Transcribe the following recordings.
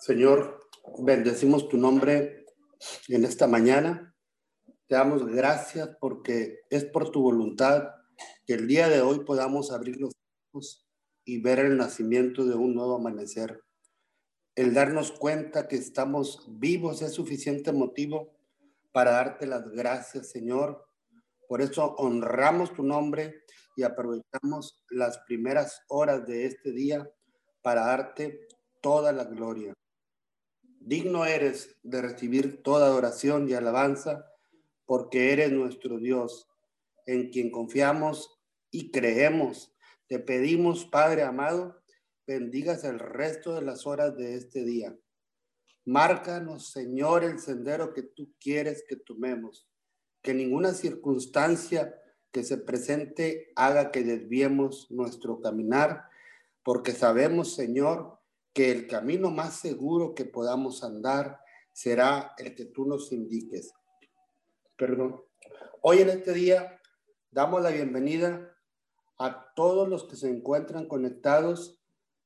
Señor, bendecimos tu nombre en esta mañana. Te damos gracias porque es por tu voluntad que el día de hoy podamos abrir los ojos y ver el nacimiento de un nuevo amanecer. El darnos cuenta que estamos vivos es suficiente motivo para darte las gracias, Señor. Por eso honramos tu nombre y aprovechamos las primeras horas de este día para darte toda la gloria. Digno eres de recibir toda adoración y alabanza, porque eres nuestro Dios, en quien confiamos y creemos. Te pedimos, Padre amado, bendigas el resto de las horas de este día. Márcanos, Señor, el sendero que tú quieres que tomemos. Que ninguna circunstancia que se presente haga que desviemos nuestro caminar, porque sabemos, Señor, que el camino más seguro que podamos andar será el que tú nos indiques. Perdón. Hoy en este día damos la bienvenida a todos los que se encuentran conectados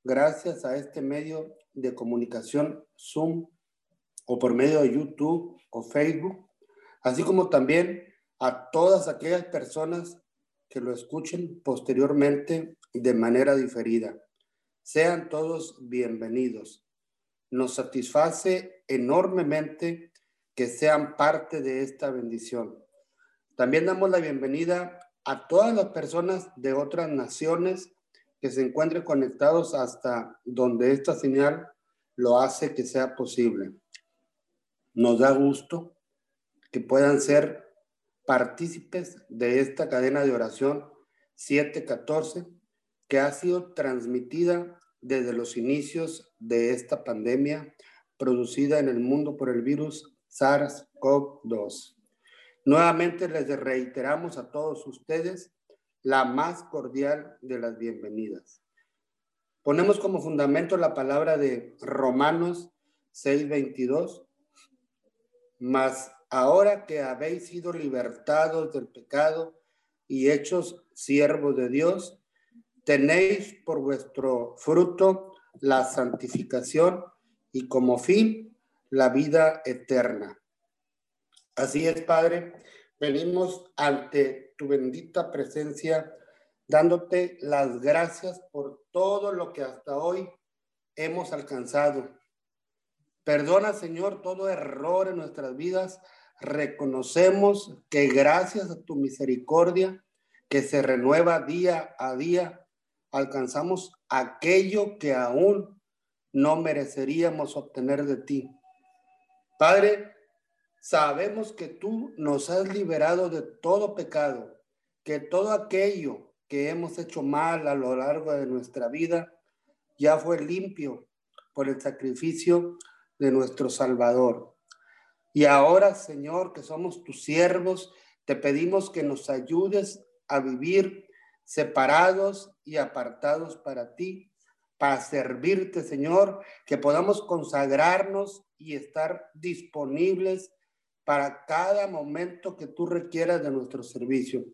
gracias a este medio de comunicación Zoom o por medio de YouTube o Facebook, así como también a todas aquellas personas que lo escuchen posteriormente de manera diferida. Sean todos bienvenidos. Nos satisface enormemente que sean parte de esta bendición. También damos la bienvenida a todas las personas de otras naciones que se encuentren conectados hasta donde esta señal lo hace que sea posible. Nos da gusto que puedan ser partícipes de esta cadena de oración 714 que ha sido transmitida desde los inicios de esta pandemia producida en el mundo por el virus SARS-CoV-2. Nuevamente les reiteramos a todos ustedes la más cordial de las bienvenidas. Ponemos como fundamento la palabra de Romanos 6:22, mas ahora que habéis sido libertados del pecado y hechos siervos de Dios, tenéis por vuestro fruto la santificación y como fin la vida eterna. Así es, Padre, venimos ante tu bendita presencia dándote las gracias por todo lo que hasta hoy hemos alcanzado. Perdona, Señor, todo error en nuestras vidas. Reconocemos que gracias a tu misericordia, que se renueva día a día, alcanzamos aquello que aún no mereceríamos obtener de ti. Padre, sabemos que tú nos has liberado de todo pecado, que todo aquello que hemos hecho mal a lo largo de nuestra vida ya fue limpio por el sacrificio de nuestro Salvador. Y ahora, Señor, que somos tus siervos, te pedimos que nos ayudes a vivir separados y apartados para ti, para servirte, Señor, que podamos consagrarnos y estar disponibles para cada momento que tú requieras de nuestro servicio.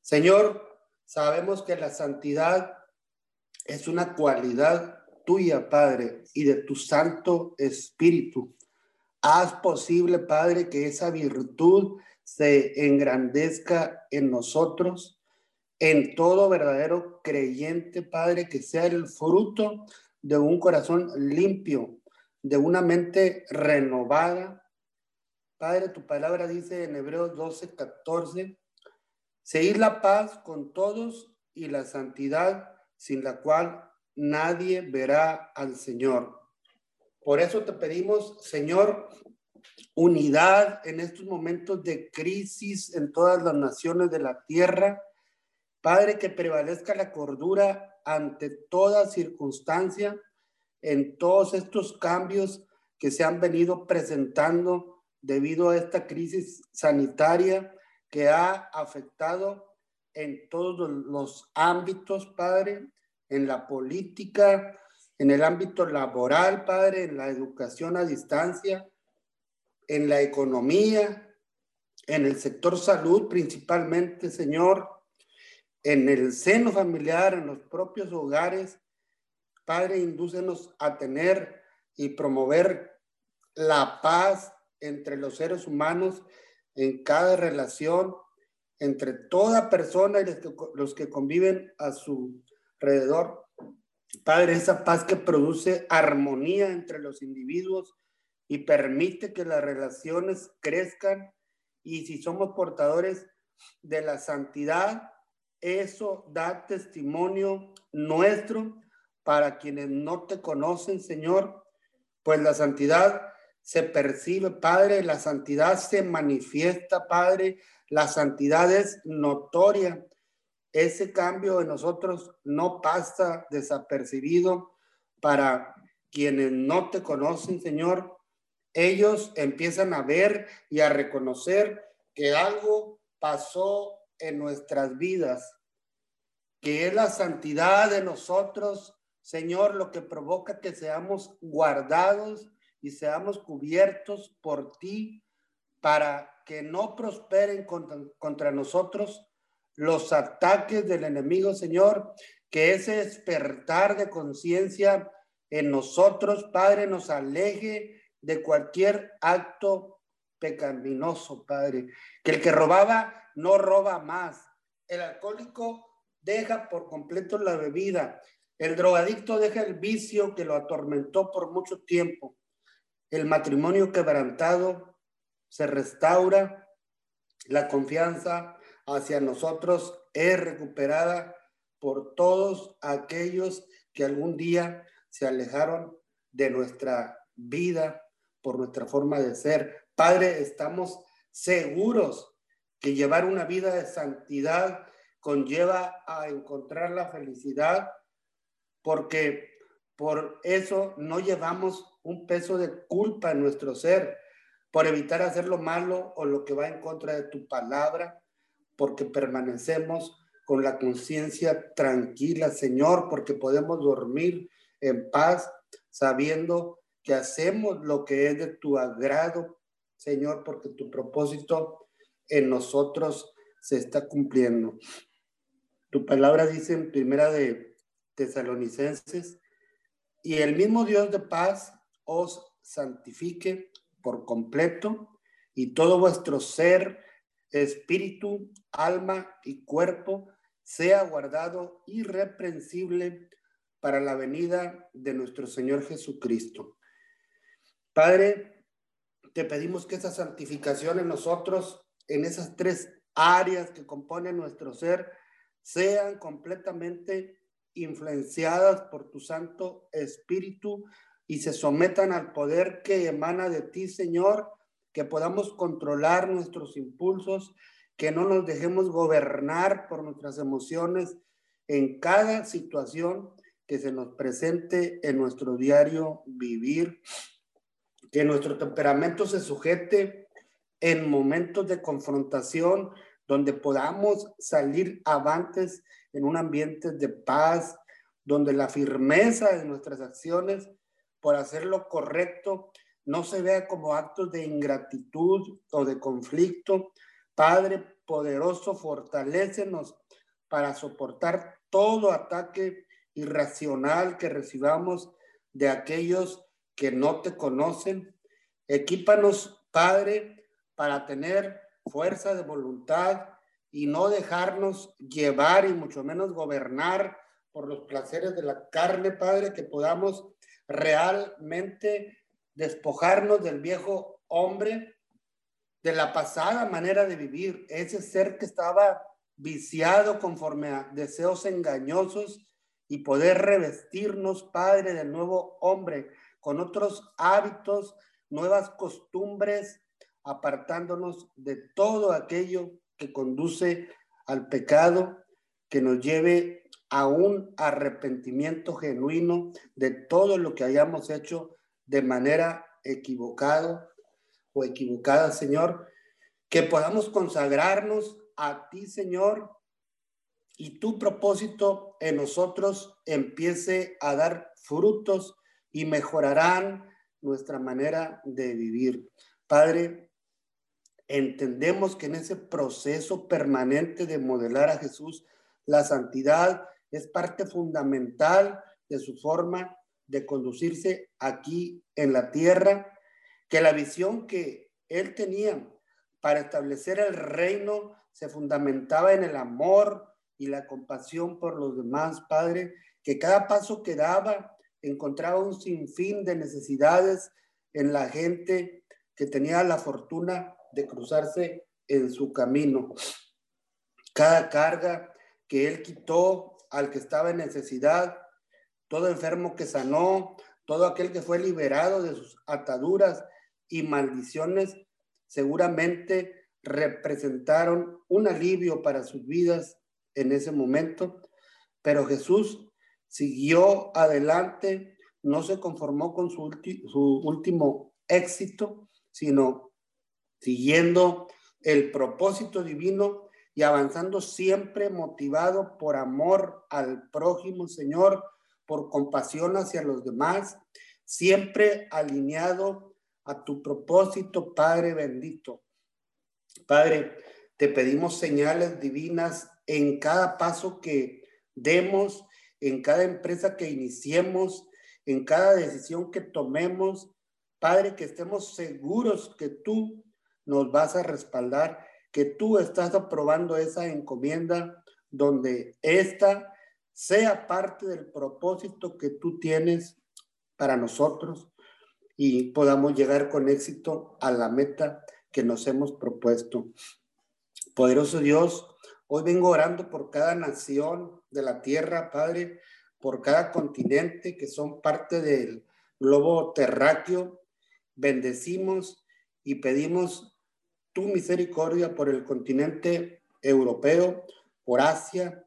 Señor, sabemos que la santidad es una cualidad tuya, Padre, y de tu Santo Espíritu. Haz posible, Padre, que esa virtud se engrandezca en nosotros en todo verdadero creyente, Padre, que sea el fruto de un corazón limpio, de una mente renovada. Padre, tu palabra dice en Hebreos 12, 14, seguir la paz con todos y la santidad sin la cual nadie verá al Señor. Por eso te pedimos, Señor, unidad en estos momentos de crisis en todas las naciones de la tierra Padre, que prevalezca la cordura ante toda circunstancia, en todos estos cambios que se han venido presentando debido a esta crisis sanitaria que ha afectado en todos los ámbitos, Padre, en la política, en el ámbito laboral, Padre, en la educación a distancia, en la economía, en el sector salud principalmente, Señor, en el seno familiar, en los propios hogares. Padre, indúcenos a tener y promover la paz entre los seres humanos en cada relación, entre toda persona y los que conviven a su alrededor. Padre, esa paz que produce armonía entre los individuos y permite que las relaciones crezcan y si somos portadores de la santidad, eso da testimonio nuestro para quienes no te conocen, Señor, pues la santidad se percibe, Padre, la santidad se manifiesta, Padre, la santidad es notoria. Ese cambio en nosotros no pasa desapercibido para quienes no te conocen, Señor. Ellos empiezan a ver y a reconocer que algo pasó en nuestras vidas, que es la santidad de nosotros, Señor, lo que provoca que seamos guardados y seamos cubiertos por ti para que no prosperen contra, contra nosotros los ataques del enemigo, Señor, que ese despertar de conciencia en nosotros, Padre, nos aleje de cualquier acto pecaminoso, Padre. Que el que robaba no roba más. El alcohólico deja por completo la bebida. El drogadicto deja el vicio que lo atormentó por mucho tiempo. El matrimonio quebrantado se restaura. La confianza hacia nosotros es recuperada por todos aquellos que algún día se alejaron de nuestra vida por nuestra forma de ser. Padre, estamos seguros que llevar una vida de santidad conlleva a encontrar la felicidad porque por eso no llevamos un peso de culpa en nuestro ser, por evitar hacer lo malo o lo que va en contra de tu palabra, porque permanecemos con la conciencia tranquila, Señor, porque podemos dormir en paz sabiendo que hacemos lo que es de tu agrado, Señor, porque tu propósito en nosotros se está cumpliendo. Tu palabra dice en primera de Tesalonicenses, y el mismo Dios de paz os santifique por completo y todo vuestro ser, espíritu, alma y cuerpo sea guardado irreprensible para la venida de nuestro Señor Jesucristo. Padre, te pedimos que esa santificación en nosotros, en esas tres áreas que componen nuestro ser, sean completamente influenciadas por tu Santo Espíritu y se sometan al poder que emana de ti, Señor, que podamos controlar nuestros impulsos, que no nos dejemos gobernar por nuestras emociones en cada situación que se nos presente en nuestro diario vivir. Que nuestro temperamento se sujete en momentos de confrontación donde podamos salir avantes en un ambiente de paz, donde la firmeza de nuestras acciones por hacer lo correcto no se vea como actos de ingratitud o de conflicto. Padre poderoso, fortalécenos para soportar todo ataque irracional que recibamos de aquellos que no te conocen. Equípanos, Padre, para tener fuerza de voluntad y no dejarnos llevar y mucho menos gobernar por los placeres de la carne, Padre, que podamos realmente despojarnos del viejo hombre, de la pasada manera de vivir, ese ser que estaba viciado conforme a deseos engañosos y poder revestirnos, Padre, del nuevo hombre con otros hábitos, nuevas costumbres, apartándonos de todo aquello que conduce al pecado, que nos lleve a un arrepentimiento genuino de todo lo que hayamos hecho de manera equivocado o equivocada, Señor, que podamos consagrarnos a ti, Señor, y tu propósito en nosotros empiece a dar frutos y mejorarán nuestra manera de vivir. Padre, entendemos que en ese proceso permanente de modelar a Jesús, la santidad es parte fundamental de su forma de conducirse aquí en la tierra, que la visión que él tenía para establecer el reino se fundamentaba en el amor y la compasión por los demás, Padre, que cada paso que daba encontraba un sinfín de necesidades en la gente que tenía la fortuna de cruzarse en su camino. Cada carga que él quitó al que estaba en necesidad, todo enfermo que sanó, todo aquel que fue liberado de sus ataduras y maldiciones, seguramente representaron un alivio para sus vidas en ese momento, pero Jesús siguió adelante, no se conformó con su, su último éxito, sino siguiendo el propósito divino y avanzando siempre motivado por amor al prójimo, Señor, por compasión hacia los demás, siempre alineado a tu propósito, Padre bendito. Padre, te pedimos señales divinas en cada paso que demos, en cada empresa que iniciemos, en cada decisión que tomemos. Padre, que estemos seguros que tú nos vas a respaldar, que tú estás aprobando esa encomienda donde esta sea parte del propósito que tú tienes para nosotros y podamos llegar con éxito a la meta que nos hemos propuesto. Poderoso Dios, hoy vengo orando por cada nación de la tierra, Padre, por cada continente que son parte del globo terráqueo. Bendecimos y pedimos tu misericordia por el continente europeo, por Asia,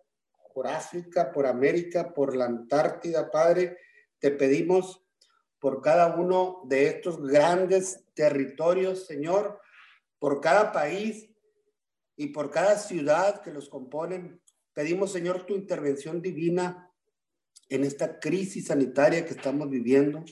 por África, por América, por la Antártida, Padre. Te pedimos por cada uno de estos grandes territorios, Señor, por cada país y por cada ciudad que los componen. Pedimos, Señor, tu intervención divina en esta crisis sanitaria que estamos viviendo,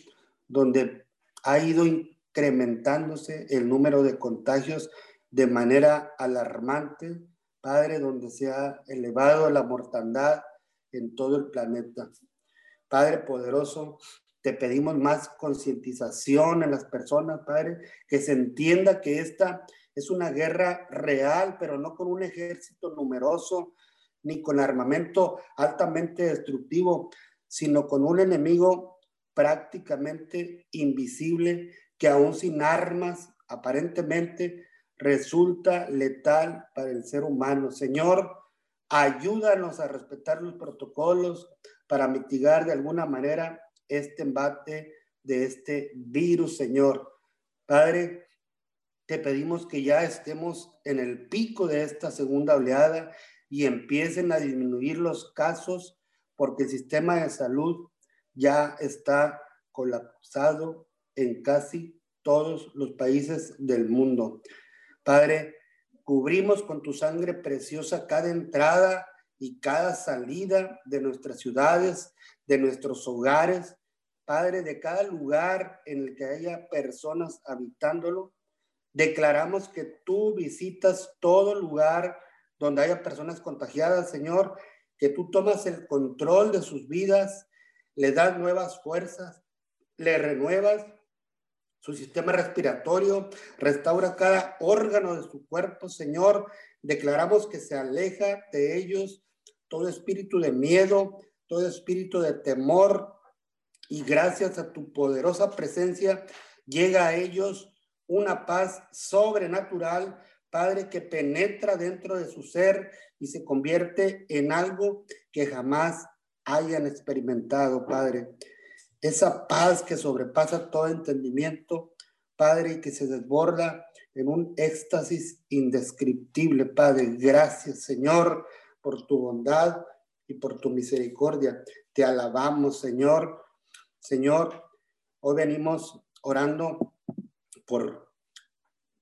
donde ha ido incrementándose el número de contagios de manera alarmante, Padre, donde se ha elevado la mortandad en todo el planeta. Padre poderoso, te pedimos más concientización en las personas, Padre, que se entienda que esta es una guerra real, pero no con un ejército numeroso ni con armamento altamente destructivo, sino con un enemigo prácticamente invisible que aún sin armas aparentemente resulta letal para el ser humano. Señor, ayúdanos a respetar los protocolos para mitigar de alguna manera este embate de este virus, Señor. Padre, te pedimos que ya estemos en el pico de esta segunda oleada y empiecen a disminuir los casos porque el sistema de salud ya está colapsado en casi todos los países del mundo. Padre, cubrimos con tu sangre preciosa cada entrada y cada salida de nuestras ciudades, de nuestros hogares, Padre, de cada lugar en el que haya personas habitándolo. Declaramos que tú visitas todo lugar donde haya personas contagiadas, Señor, que tú tomas el control de sus vidas, le das nuevas fuerzas, le renuevas su sistema respiratorio, restaura cada órgano de su cuerpo, Señor. Declaramos que se aleja de ellos todo espíritu de miedo, todo espíritu de temor, y gracias a tu poderosa presencia llega a ellos una paz sobrenatural, Padre, que penetra dentro de su ser y se convierte en algo que jamás hayan experimentado, Padre. Esa paz que sobrepasa todo entendimiento, Padre, y que se desborda en un éxtasis indescriptible, Padre. Gracias, Señor, por tu bondad y por tu misericordia. Te alabamos, Señor. Señor, hoy venimos orando por,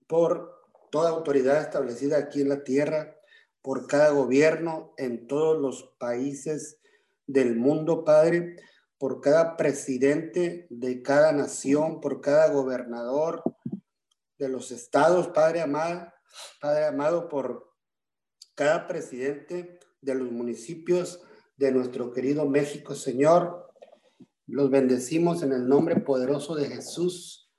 por toda autoridad establecida aquí en la tierra, por cada gobierno en todos los países del mundo, Padre, por cada presidente de cada nación, por cada gobernador de los estados, Padre amado, Padre amado, por cada presidente de los municipios de nuestro querido México, Señor. Los bendecimos en el nombre poderoso de Jesús.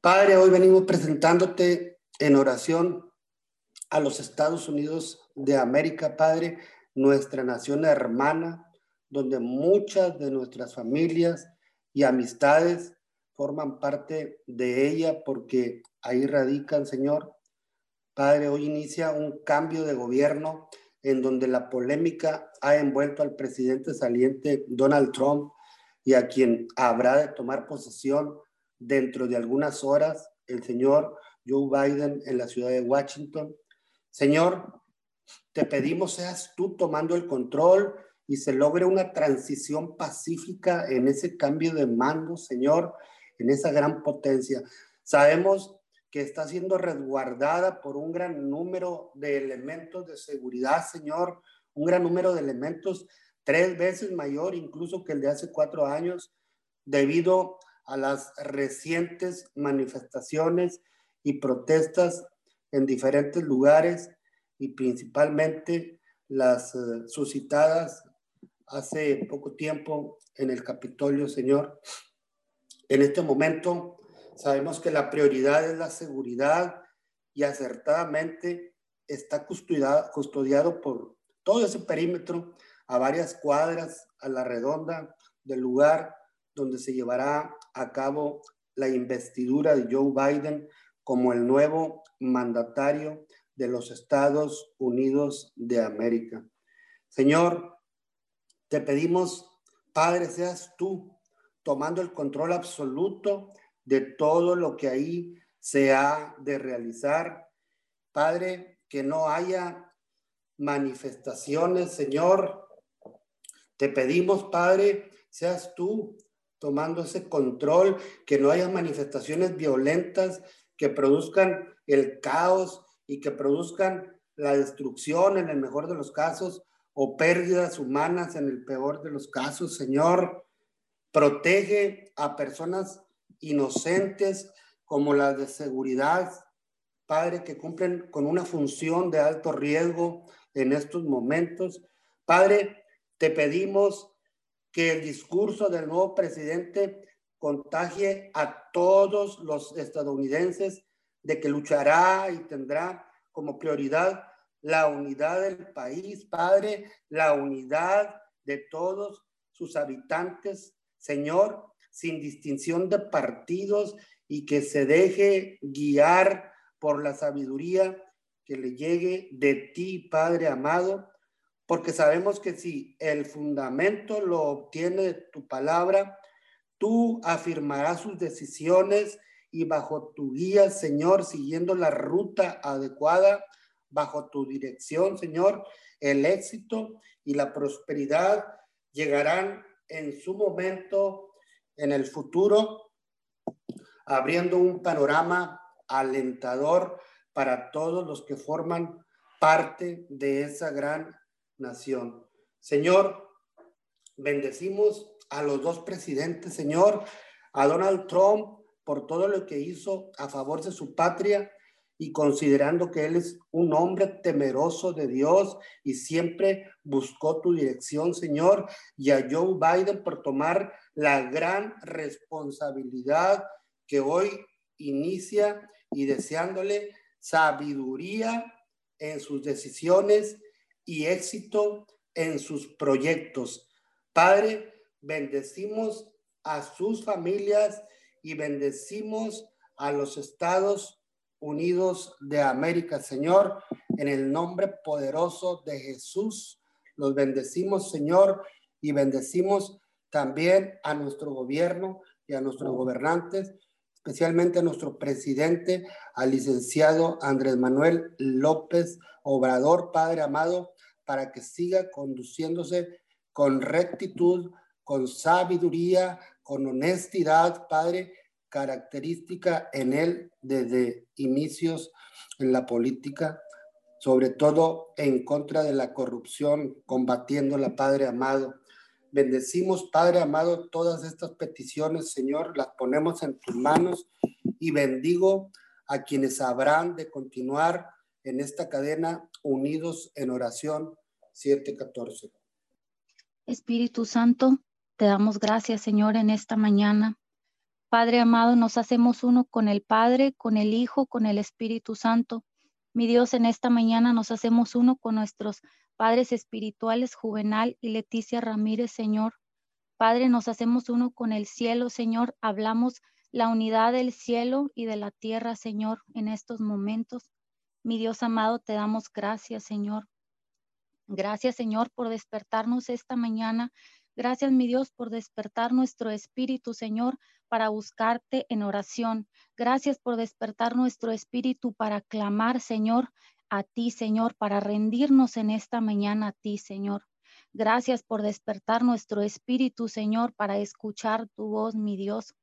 Padre, hoy venimos presentándote en oración a los Estados Unidos de América, Padre, nuestra nación hermana, donde muchas de nuestras familias y amistades forman parte de ella porque ahí radican, Señor. Padre, hoy inicia un cambio de gobierno en donde la polémica ha envuelto al presidente saliente Donald Trump y a quien habrá de tomar posesión dentro de algunas horas el señor Joe Biden en la ciudad de Washington. Señor, te pedimos seas tú tomando el control y se logre una transición pacífica en ese cambio de mando, Señor, en esa gran potencia. Sabemos que está siendo resguardada por un gran número de elementos de seguridad, Señor, un gran número de elementos, tres veces mayor incluso que el de hace cuatro años, debido a las recientes manifestaciones y protestas en diferentes lugares y principalmente las eh, suscitadas hace poco tiempo en el Capitolio, Señor. En este momento sabemos que la prioridad es la seguridad y acertadamente está custodiado, custodiado por todo ese perímetro a varias cuadras a la redonda del lugar donde se llevará a cabo la investidura de Joe Biden como el nuevo mandatario de los Estados Unidos de América. Señor, te pedimos, Padre, seas tú tomando el control absoluto de todo lo que ahí se ha de realizar. Padre, que no haya manifestaciones, Señor. Te pedimos, Padre, seas tú tomando ese control, que no haya manifestaciones violentas que produzcan el caos y que produzcan la destrucción en el mejor de los casos o pérdidas humanas en el peor de los casos. Señor, protege a personas inocentes como las de seguridad, Padre, que cumplen con una función de alto riesgo en estos momentos. Padre, te pedimos que el discurso del nuevo presidente contagie a todos los estadounidenses de que luchará y tendrá como prioridad la unidad del país, Padre, la unidad de todos sus habitantes, Señor, sin distinción de partidos y que se deje guiar por la sabiduría que le llegue de ti, Padre amado, porque sabemos que si el fundamento lo obtiene tu palabra, tú afirmarás sus decisiones y bajo tu guía, Señor, siguiendo la ruta adecuada, bajo tu dirección, Señor, el éxito y la prosperidad llegarán en su momento en el futuro, abriendo un panorama alentador para todos los que forman parte de esa gran nación. Señor, bendecimos a los dos presidentes, Señor, a Donald Trump por todo lo que hizo a favor de su patria y considerando que él es un hombre temeroso de Dios y siempre buscó tu dirección, Señor, y a Joe Biden por tomar la gran responsabilidad que hoy inicia y deseándole sabiduría en sus decisiones y éxito en sus proyectos. Padre, bendecimos a sus familias y bendecimos a los Estados Unidos de América, Señor, en el nombre poderoso de Jesús. Los bendecimos, Señor, y bendecimos también a nuestro gobierno y a nuestros gobernantes, especialmente a nuestro presidente, al licenciado Andrés Manuel López Obrador, Padre amado, para que siga conduciéndose con rectitud, con sabiduría, con honestidad, Padre, característica en él desde inicios en la política, sobre todo en contra de la corrupción, combatiéndola, Padre amado. Bendecimos, Padre amado, todas estas peticiones, Señor, las ponemos en tus manos y bendigo a quienes habrán de continuar en esta cadena unidos en oración 714. Espíritu Santo, Te damos gracias, Señor, en esta mañana. Padre amado, nos hacemos uno con el Padre, con el Hijo, con el Espíritu Santo. Mi Dios, en esta mañana nos hacemos uno con nuestros padres espirituales, Juvenal y Leticia Ramírez, Señor. Padre, nos hacemos uno con el cielo, Señor. Hablamos la unidad del cielo y de la tierra, Señor, en estos momentos. Mi Dios amado, te damos gracias, Señor. Gracias, Señor, por despertarnos esta mañana. Gracias, mi Dios, por despertar nuestro espíritu, Señor, para buscarte en oración. Gracias por despertar nuestro espíritu para clamar, Señor, a ti, Señor, para rendirnos en esta mañana a ti, Señor. Gracias por despertar nuestro espíritu, Señor, para escuchar tu voz, mi Dios.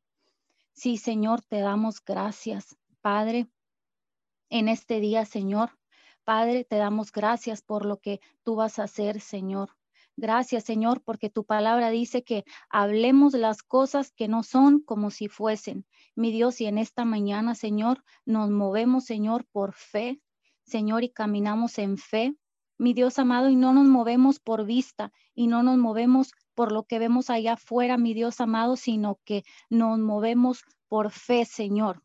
Sí, Señor, te damos gracias, Padre, en este día, Señor. Padre, te damos gracias por lo que tú vas a hacer, Señor. Gracias, Señor, porque tu palabra dice que hablemos las cosas que no son como si fuesen. Mi Dios, y en esta mañana, Señor, nos movemos, Señor, por fe, Señor, y caminamos en fe. Mi Dios amado, y no nos movemos por vista y no nos movemos por lo que vemos allá afuera, mi Dios amado, sino que nos movemos por fe, Señor.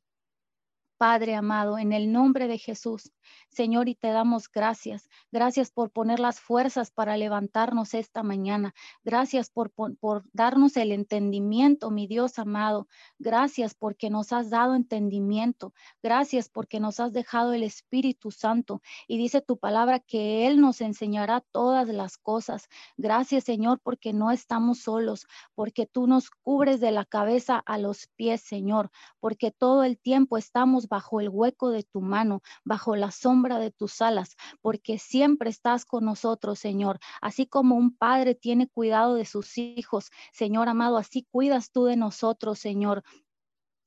Padre amado, en el nombre de Jesús, Señor, y te damos gracias. Gracias por poner las fuerzas para levantarnos esta mañana. Gracias por, por, darnos el entendimiento, mi Dios amado. Gracias porque nos has dado entendimiento. Gracias porque nos has dejado el Espíritu Santo. Y dice tu palabra que Él nos enseñará todas las cosas. Gracias, Señor, porque no estamos solos, porque tú nos cubres de la cabeza a los pies, Señor, porque todo el tiempo estamos bajo el hueco de tu mano, bajo la sombra de tus alas, porque siempre estás con nosotros, Señor. Así como un padre tiene cuidado de sus hijos, Señor amado, así cuidas tú de nosotros, Señor.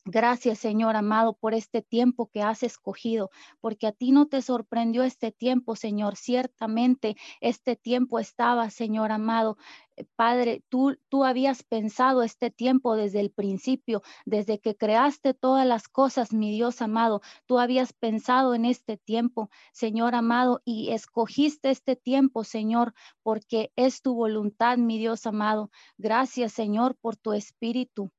Gracias, Señor amado, por este tiempo que has escogido, porque a ti no te sorprendió este tiempo, Señor. Ciertamente este tiempo estaba, Señor amado. Eh, Padre, tú, tú habías pensado este tiempo desde el principio, desde que creaste todas las cosas, mi Dios amado. Tú habías pensado en este tiempo, Señor amado, y escogiste este tiempo, Señor, porque es tu voluntad, mi Dios amado. Gracias, Señor, por tu espíritu.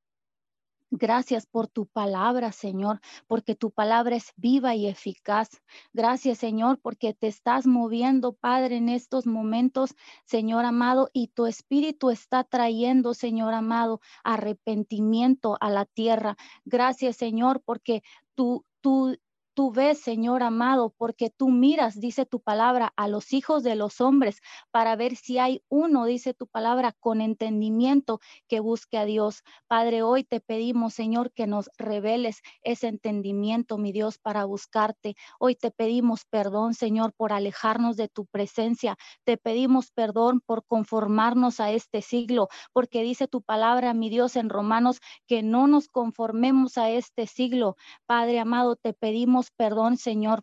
Gracias por tu palabra, Señor, porque tu palabra es viva y eficaz. Gracias, Señor, porque te estás moviendo, Padre, en estos momentos, Señor amado, y tu espíritu está trayendo, Señor amado, arrepentimiento a la tierra. Gracias, Señor, porque tú, tú tú ves, Señor amado, porque tú miras, dice tu palabra, a los hijos de los hombres para ver si hay uno, dice tu palabra, con entendimiento que busque a Dios. Padre, hoy te pedimos, Señor, que nos reveles ese entendimiento, mi Dios, para buscarte. Hoy te pedimos perdón, Señor, por alejarnos de tu presencia. Te pedimos perdón por conformarnos a este siglo, porque dice tu palabra, mi Dios, en Romanos, que no nos conformemos a este siglo. Padre amado, te pedimos perdón, Señor,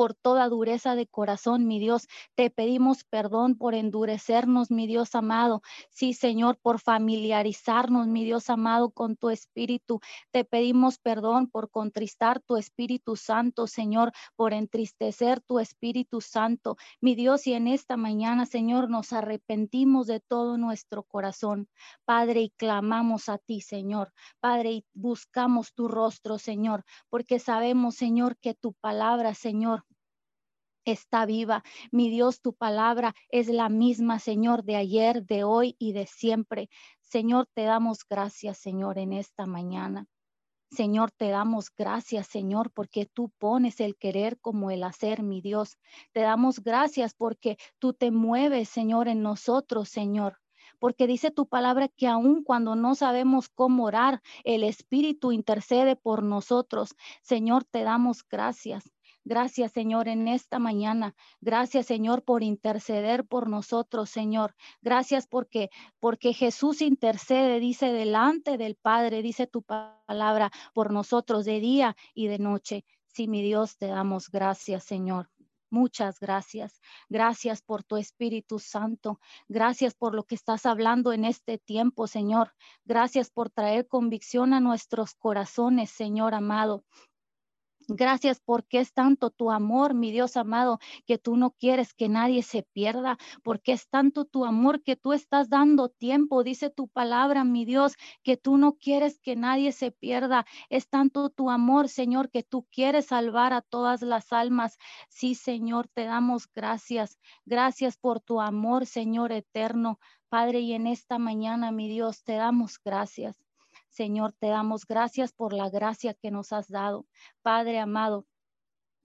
por toda dureza de corazón, mi Dios. Te pedimos perdón por endurecernos, mi Dios amado. Sí, Señor, por familiarizarnos, mi Dios amado, con tu espíritu. Te pedimos perdón por contristar tu Espíritu Santo, Señor, por entristecer tu Espíritu Santo. Mi Dios, y en esta mañana, Señor, nos arrepentimos de todo nuestro corazón, Padre, y clamamos a ti, Señor. Padre, y buscamos tu rostro, Señor, porque sabemos, Señor, que tu palabra, Señor, está viva. Mi Dios, tu palabra es la misma, Señor, de ayer, de hoy y de siempre. Señor, te damos gracias, Señor, en esta mañana. Señor, te damos gracias, Señor, porque tú pones el querer como el hacer, mi Dios. Te damos gracias porque tú te mueves, Señor, en nosotros, Señor. Porque dice tu palabra que aun cuando no sabemos cómo orar, el Espíritu intercede por nosotros. Señor, te damos gracias. Gracias, Señor, en esta mañana. Gracias, Señor, por interceder por nosotros, Señor. Gracias porque porque Jesús intercede, dice delante del Padre, dice tu palabra por nosotros de día y de noche. Sí, mi Dios, te damos gracias, Señor. Muchas gracias. Gracias por tu Espíritu Santo. Gracias por lo que estás hablando en este tiempo, Señor. Gracias por traer convicción a nuestros corazones, Señor amado. Gracias porque es tanto tu amor, mi Dios amado, que tú no quieres que nadie se pierda, porque es tanto tu amor que tú estás dando tiempo, dice tu palabra, mi Dios, que tú no quieres que nadie se pierda. Es tanto tu amor, Señor, que tú quieres salvar a todas las almas. Sí, Señor, te damos gracias. Gracias por tu amor, Señor eterno. Padre, y en esta mañana, mi Dios, te damos gracias. Señor, te damos gracias por la gracia que nos has dado. Padre amado,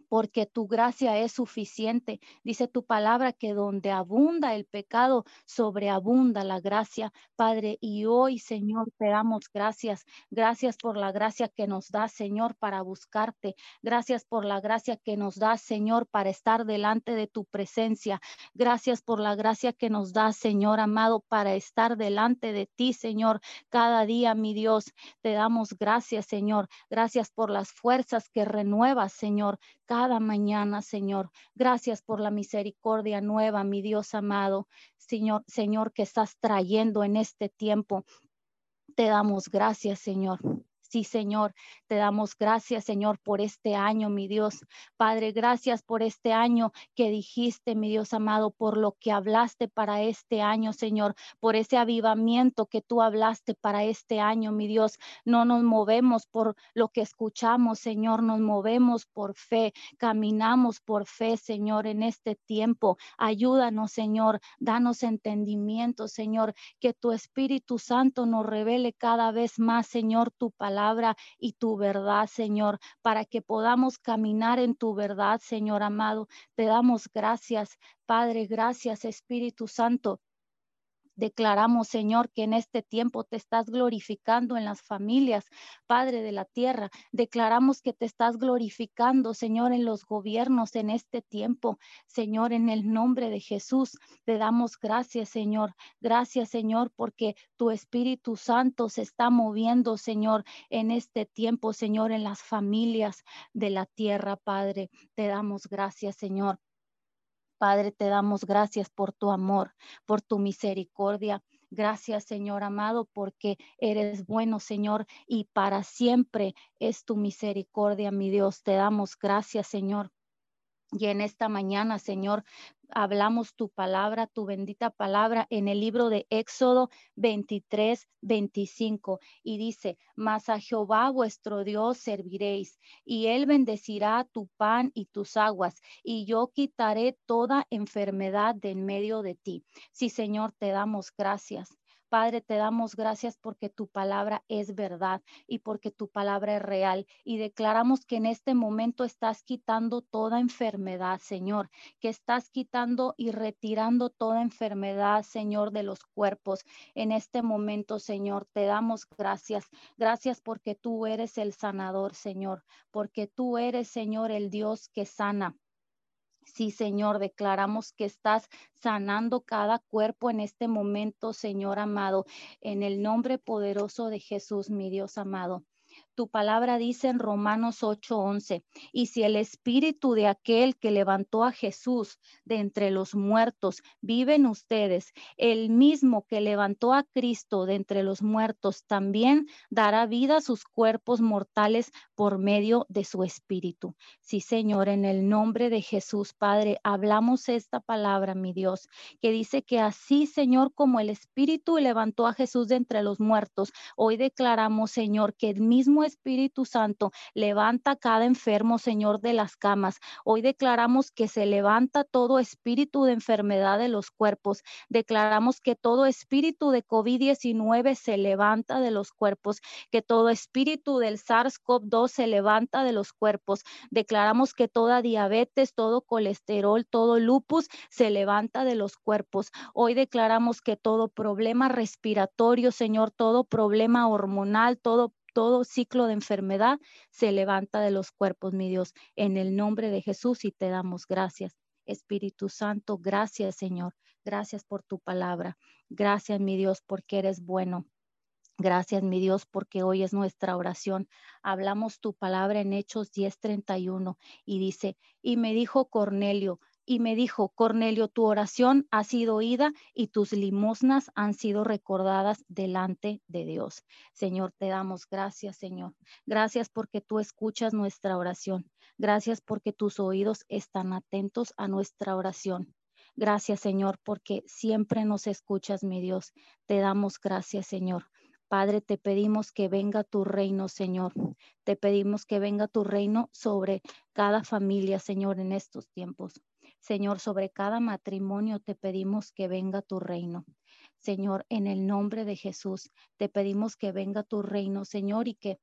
porque tu gracia es suficiente. Dice tu palabra que donde abunda el pecado, sobreabunda la gracia, Padre. Y hoy, Señor, te damos gracias. Gracias por la gracia que nos da, Señor, para buscarte. Gracias por la gracia que nos da, Señor, para estar delante de tu presencia. Gracias por la gracia que nos da, Señor amado, para estar delante de ti, Señor, cada día, mi Dios. Te damos gracias, Señor. Gracias por las fuerzas que renuevas, Señor mañana, Señor. Gracias por la misericordia nueva, mi Dios amado. Señor, Señor, que estás trayendo en este tiempo. Te damos gracias, Señor. Sí, Señor, te damos gracias, Señor, por este año, mi Dios. Padre, gracias por este año que dijiste, mi Dios amado, por lo que hablaste para este año, Señor, por ese avivamiento que tú hablaste para este año, mi Dios. No nos movemos por lo que escuchamos, Señor, nos movemos por fe, caminamos por fe, Señor, en este tiempo. Ayúdanos, Señor, danos entendimiento, Señor, que tu Espíritu Santo nos revele cada vez más, Señor, tu palabra y tu verdad, Señor, para que podamos caminar en tu verdad, Señor amado. Te damos gracias, Padre, gracias, Espíritu Santo. Declaramos, Señor, que en este tiempo te estás glorificando en las familias, Padre de la tierra. Declaramos que te estás glorificando, Señor, en los gobiernos en este tiempo. Señor, en el nombre de Jesús, te damos gracias, Señor. Gracias, Señor, porque tu Espíritu Santo se está moviendo, Señor, en este tiempo, Señor, en las familias de la tierra, Padre. Te damos gracias, Señor. Padre, te damos gracias por tu amor, por tu misericordia. Gracias, Señor amado, porque eres bueno, Señor, y para siempre es tu misericordia, mi Dios. Te damos gracias, Señor. Y en esta mañana, Señor, hablamos tu palabra, tu bendita palabra en el libro de Éxodo 23, 25. Y dice, mas a Jehová vuestro Dios serviréis, y él bendecirá tu pan y tus aguas, y yo quitaré toda enfermedad de en medio de ti. Sí, Señor, te damos gracias. Padre, te damos gracias porque tu palabra es verdad y porque tu palabra es real. Y declaramos que en este momento estás quitando toda enfermedad, Señor, que estás quitando y retirando toda enfermedad, Señor, de los cuerpos. En este momento, Señor, te damos gracias. Gracias porque tú eres el sanador, Señor, porque tú eres, Señor, el Dios que sana. Sí, Señor, declaramos que estás sanando cada cuerpo en este momento, Señor amado, en el nombre poderoso de Jesús, mi Dios amado. Tu palabra dice en Romanos 8:11, y si el espíritu de aquel que levantó a Jesús de entre los muertos vive en ustedes, el mismo que levantó a Cristo de entre los muertos también dará vida a sus cuerpos mortales por medio de su espíritu. Sí, Señor, en el nombre de Jesús, Padre, hablamos esta palabra, mi Dios, que dice que así, Señor, como el espíritu levantó a Jesús de entre los muertos, hoy declaramos, Señor, que el mismo Espíritu Santo levanta cada enfermo, Señor, de las camas. Hoy declaramos que se levanta todo espíritu de enfermedad de los cuerpos. Declaramos que todo espíritu de COVID-19 se levanta de los cuerpos, que todo espíritu del SARS-CoV-2 se levanta de los cuerpos. Declaramos que toda diabetes, todo colesterol, todo lupus se levanta de los cuerpos. Hoy declaramos que todo problema respiratorio, Señor, todo problema hormonal, todo todo ciclo de enfermedad se levanta de los cuerpos, mi Dios, en el nombre de Jesús y te damos gracias. Espíritu Santo, gracias Señor, gracias por tu palabra. Gracias mi Dios porque eres bueno. Gracias, mi Dios, porque hoy es nuestra oración. Hablamos tu palabra en Hechos 10:31 y dice, y me dijo Cornelio, y me dijo, Cornelio, tu oración ha sido oída y tus limosnas han sido recordadas delante de Dios. Señor, te damos gracias, Señor. Gracias porque tú escuchas nuestra oración. Gracias porque tus oídos están atentos a nuestra oración. Gracias, Señor, porque siempre nos escuchas, mi Dios. Te damos gracias, Señor. Padre, te pedimos que venga tu reino, Señor. Te pedimos que venga tu reino sobre cada familia, Señor, en estos tiempos. Señor, sobre cada matrimonio te pedimos que venga tu reino. Señor, en el nombre de Jesús, te pedimos que venga tu reino, Señor, y que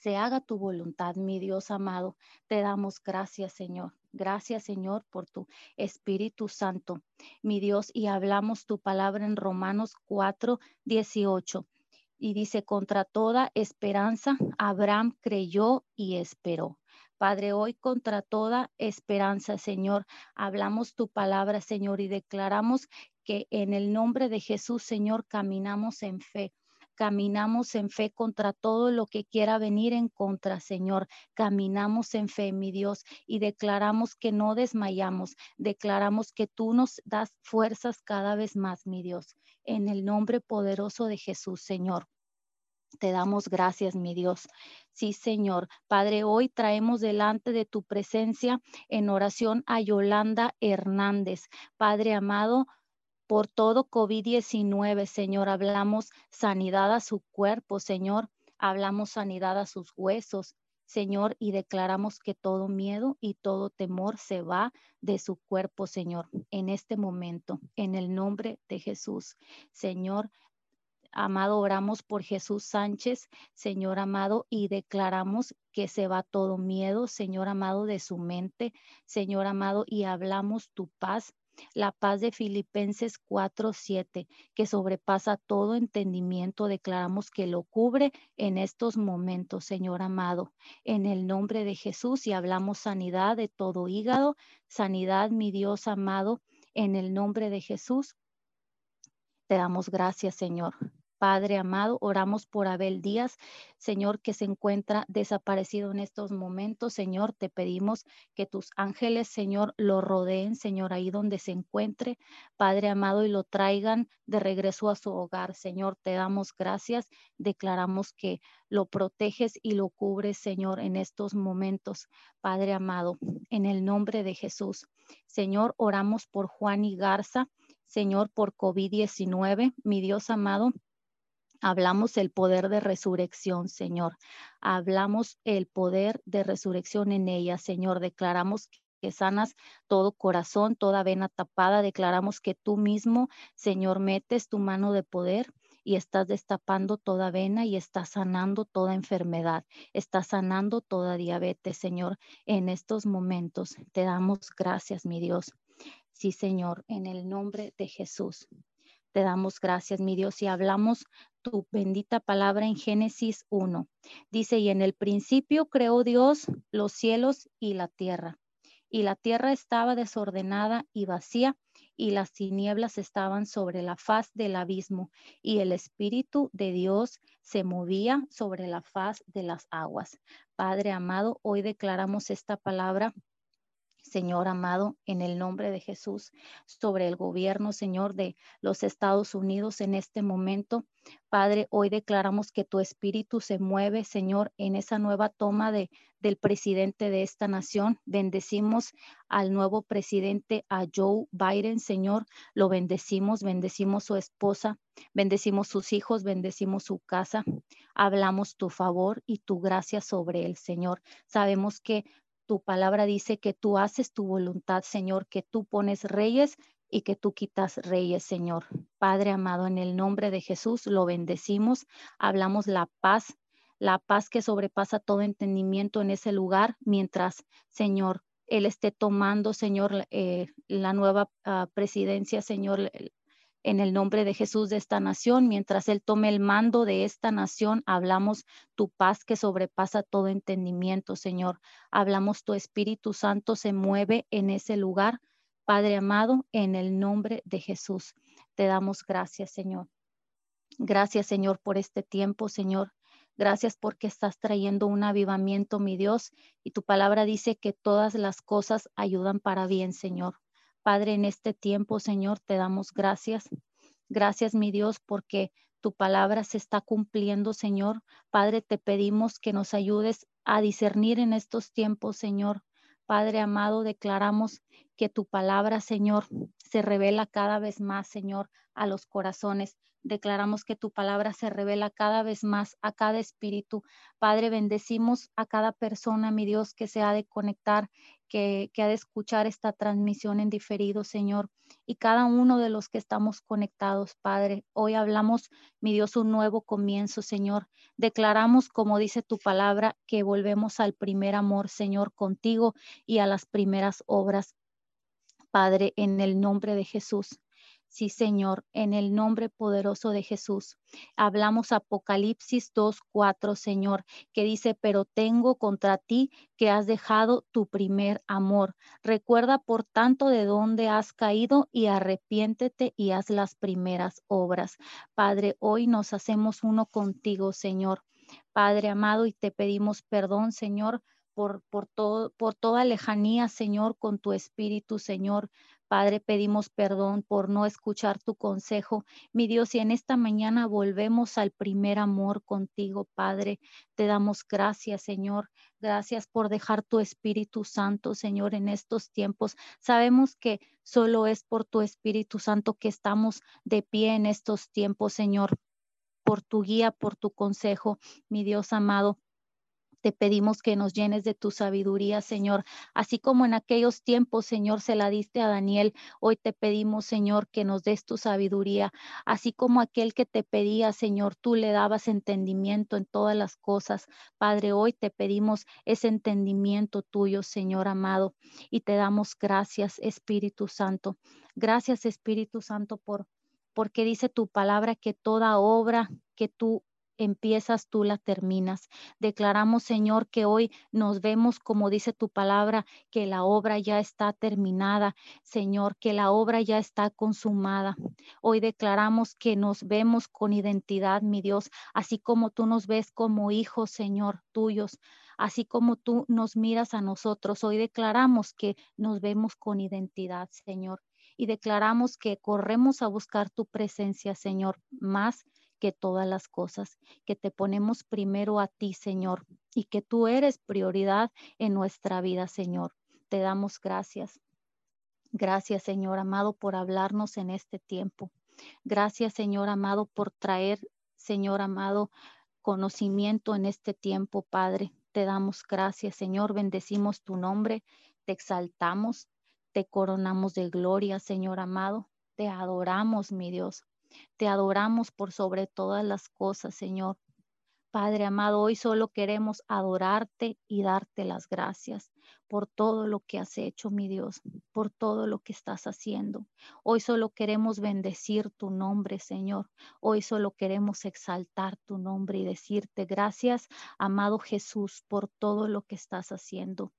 se haga tu voluntad, mi Dios amado. Te damos gracias, Señor. Gracias, Señor, por tu Espíritu Santo, mi Dios, y hablamos tu palabra en Romanos 4, 18. Y dice, contra toda esperanza, Abraham creyó y esperó. Padre, hoy contra toda esperanza, Señor, hablamos tu palabra, Señor, y declaramos que en el nombre de Jesús, Señor, caminamos en fe. Caminamos en fe contra todo lo que quiera venir en contra, Señor. Caminamos en fe, mi Dios, y declaramos que no desmayamos. Declaramos que tú nos das fuerzas cada vez más, mi Dios. En el nombre poderoso de Jesús, Señor. Te damos gracias, mi Dios. Sí, Señor. Padre, hoy traemos delante de tu presencia en oración a Yolanda Hernández. Padre amado, por todo COVID-19, Señor, hablamos sanidad a su cuerpo, Señor. Hablamos sanidad a sus huesos, Señor, y declaramos que todo miedo y todo temor se va de su cuerpo, Señor, en este momento, en el nombre de Jesús. Señor, Amado, oramos por Jesús Sánchez, Señor amado, y declaramos que se va todo miedo, Señor amado, de su mente, Señor amado, y hablamos tu paz, la paz de Filipenses 4:7, que sobrepasa todo entendimiento, declaramos que lo cubre en estos momentos, Señor amado, en el nombre de Jesús, y hablamos sanidad de todo hígado, sanidad, mi Dios amado, en el nombre de Jesús. Te damos gracias, Señor. Padre amado, oramos por Abel Díaz, Señor, que se encuentra desaparecido en estos momentos. Señor, te pedimos que tus ángeles, Señor, lo rodeen, Señor, ahí donde se encuentre, Padre amado, y lo traigan de regreso a su hogar. Señor, te damos gracias. Declaramos que lo proteges y lo cubres, Señor, en estos momentos, Padre amado, en el nombre de Jesús. Señor, oramos por Juan y Garza. Señor, por COVID-19, mi Dios amado, Hablamos el poder de resurrección, Señor. Hablamos el poder de resurrección en ella, Señor. Declaramos que sanas todo corazón, toda vena tapada. Declaramos que tú mismo, Señor, metes tu mano de poder y estás destapando toda vena y estás sanando toda enfermedad, estás sanando toda diabetes, Señor, en estos momentos. Te damos gracias, mi Dios. Sí, Señor, en el nombre de Jesús. Te damos gracias, mi Dios, y hablamos tu bendita palabra en Génesis 1. Dice, y en el principio creó Dios los cielos y la tierra. Y la tierra estaba desordenada y vacía, y las tinieblas estaban sobre la faz del abismo, y el Espíritu de Dios se movía sobre la faz de las aguas. Padre amado, hoy declaramos esta palabra Señor amado, en el nombre de Jesús, sobre el gobierno, Señor, de los Estados Unidos en este momento. Padre, hoy declaramos que tu espíritu se mueve, Señor, en esa nueva toma de, del presidente de esta nación. Bendecimos al nuevo presidente, a Joe Biden, Señor. Lo bendecimos, bendecimos su esposa, bendecimos sus hijos, bendecimos su casa. Hablamos tu favor y tu gracia sobre él, Señor. Sabemos que tu palabra dice que tú haces tu voluntad, Señor, que tú pones reyes y que tú quitas reyes, Señor. Padre amado, en el nombre de Jesús lo bendecimos, hablamos la paz, la paz que sobrepasa todo entendimiento en ese lugar, mientras, Señor, Él esté tomando, Señor, eh, la nueva ah, presidencia, Señor, en el nombre de Jesús de esta nación. Mientras Él tome el mando de esta nación, hablamos tu paz que sobrepasa todo entendimiento, Señor. Hablamos tu Espíritu Santo se mueve en ese lugar. Padre amado, en el nombre de Jesús, te damos gracias, Señor. Gracias, Señor, por este tiempo, Señor. Gracias porque estás trayendo un avivamiento, mi Dios, y tu palabra dice que todas las cosas ayudan para bien, Señor. Padre, en este tiempo, Señor, te damos gracias. Gracias, mi Dios, porque tu palabra se está cumpliendo, Señor. Padre, te pedimos que nos ayudes a discernir en estos tiempos, Señor. Padre amado, declaramos que tu palabra, Señor, se revela cada vez más, Señor, a los corazones. Declaramos que tu palabra se revela cada vez más a cada espíritu. Padre, bendecimos a cada persona, mi Dios, que se ha de conectar que, ha de escuchar esta transmisión en diferido, Señor. Y cada uno de los que estamos conectados, Padre, hoy hablamos, mi Dios, un nuevo comienzo, Señor. Declaramos, como dice tu palabra, que volvemos al primer amor, Señor, contigo y a las primeras obras. Padre, en el nombre de Jesús. Sí, Señor, en el nombre poderoso de Jesús. Hablamos Apocalipsis 2.4, Señor, que dice, pero tengo contra ti que has dejado tu primer amor. Recuerda, por tanto, de dónde has caído y arrepiéntete y haz las primeras obras. Padre, hoy nos hacemos uno contigo, Señor. Padre amado, y te pedimos perdón, Señor, por, por, todo, por toda lejanía, Señor, con tu espíritu, Señor. Padre, pedimos perdón por no escuchar tu consejo. Mi Dios, y en esta mañana volvemos al primer amor contigo, Padre. Te damos gracias, Señor. Gracias por dejar tu Espíritu Santo, Señor, en estos tiempos. Sabemos que solo es por tu Espíritu Santo que estamos de pie en estos tiempos, Señor. Por tu guía, por tu consejo, mi Dios amado. Te pedimos que nos llenes de tu sabiduría, Señor, así como en aquellos tiempos, Señor, se la diste a Daniel. Hoy te pedimos, Señor, que nos des tu sabiduría, así como aquel que te pedía, Señor, tú le dabas entendimiento en todas las cosas. Padre, hoy te pedimos ese entendimiento tuyo, Señor amado, y te damos gracias, Espíritu Santo. Gracias, Espíritu Santo, por porque dice tu palabra que toda obra que tú empiezas, tú la terminas. Declaramos, Señor, que hoy nos vemos, como dice tu palabra, que la obra ya está terminada, Señor, que la obra ya está consumada. Hoy declaramos que nos vemos con identidad, mi Dios, así como tú nos ves como hijos, Señor, tuyos así como tú nos miras a nosotros. Hoy declaramos que nos vemos con identidad, Señor, y declaramos que corremos a buscar tu presencia, Señor, más que todas las cosas, que te ponemos primero a ti, Señor, y que tú eres prioridad en nuestra vida, Señor. Te damos gracias. Gracias, Señor amado, por hablarnos en este tiempo. Gracias, Señor amado, por traer, Señor amado, conocimiento en este tiempo, Padre. Te damos gracias, Señor. Bendecimos tu nombre, te exaltamos, te coronamos de gloria, Señor amado. Te adoramos, mi Dios. Te adoramos por sobre todas las cosas, Señor. Padre amado, hoy solo queremos adorarte y darte las gracias por todo lo que has hecho, mi Dios, por todo lo que estás haciendo. Hoy solo queremos bendecir tu nombre, Señor. Hoy solo queremos exaltar tu nombre y decirte gracias, amado Jesús, por todo lo que estás haciendo.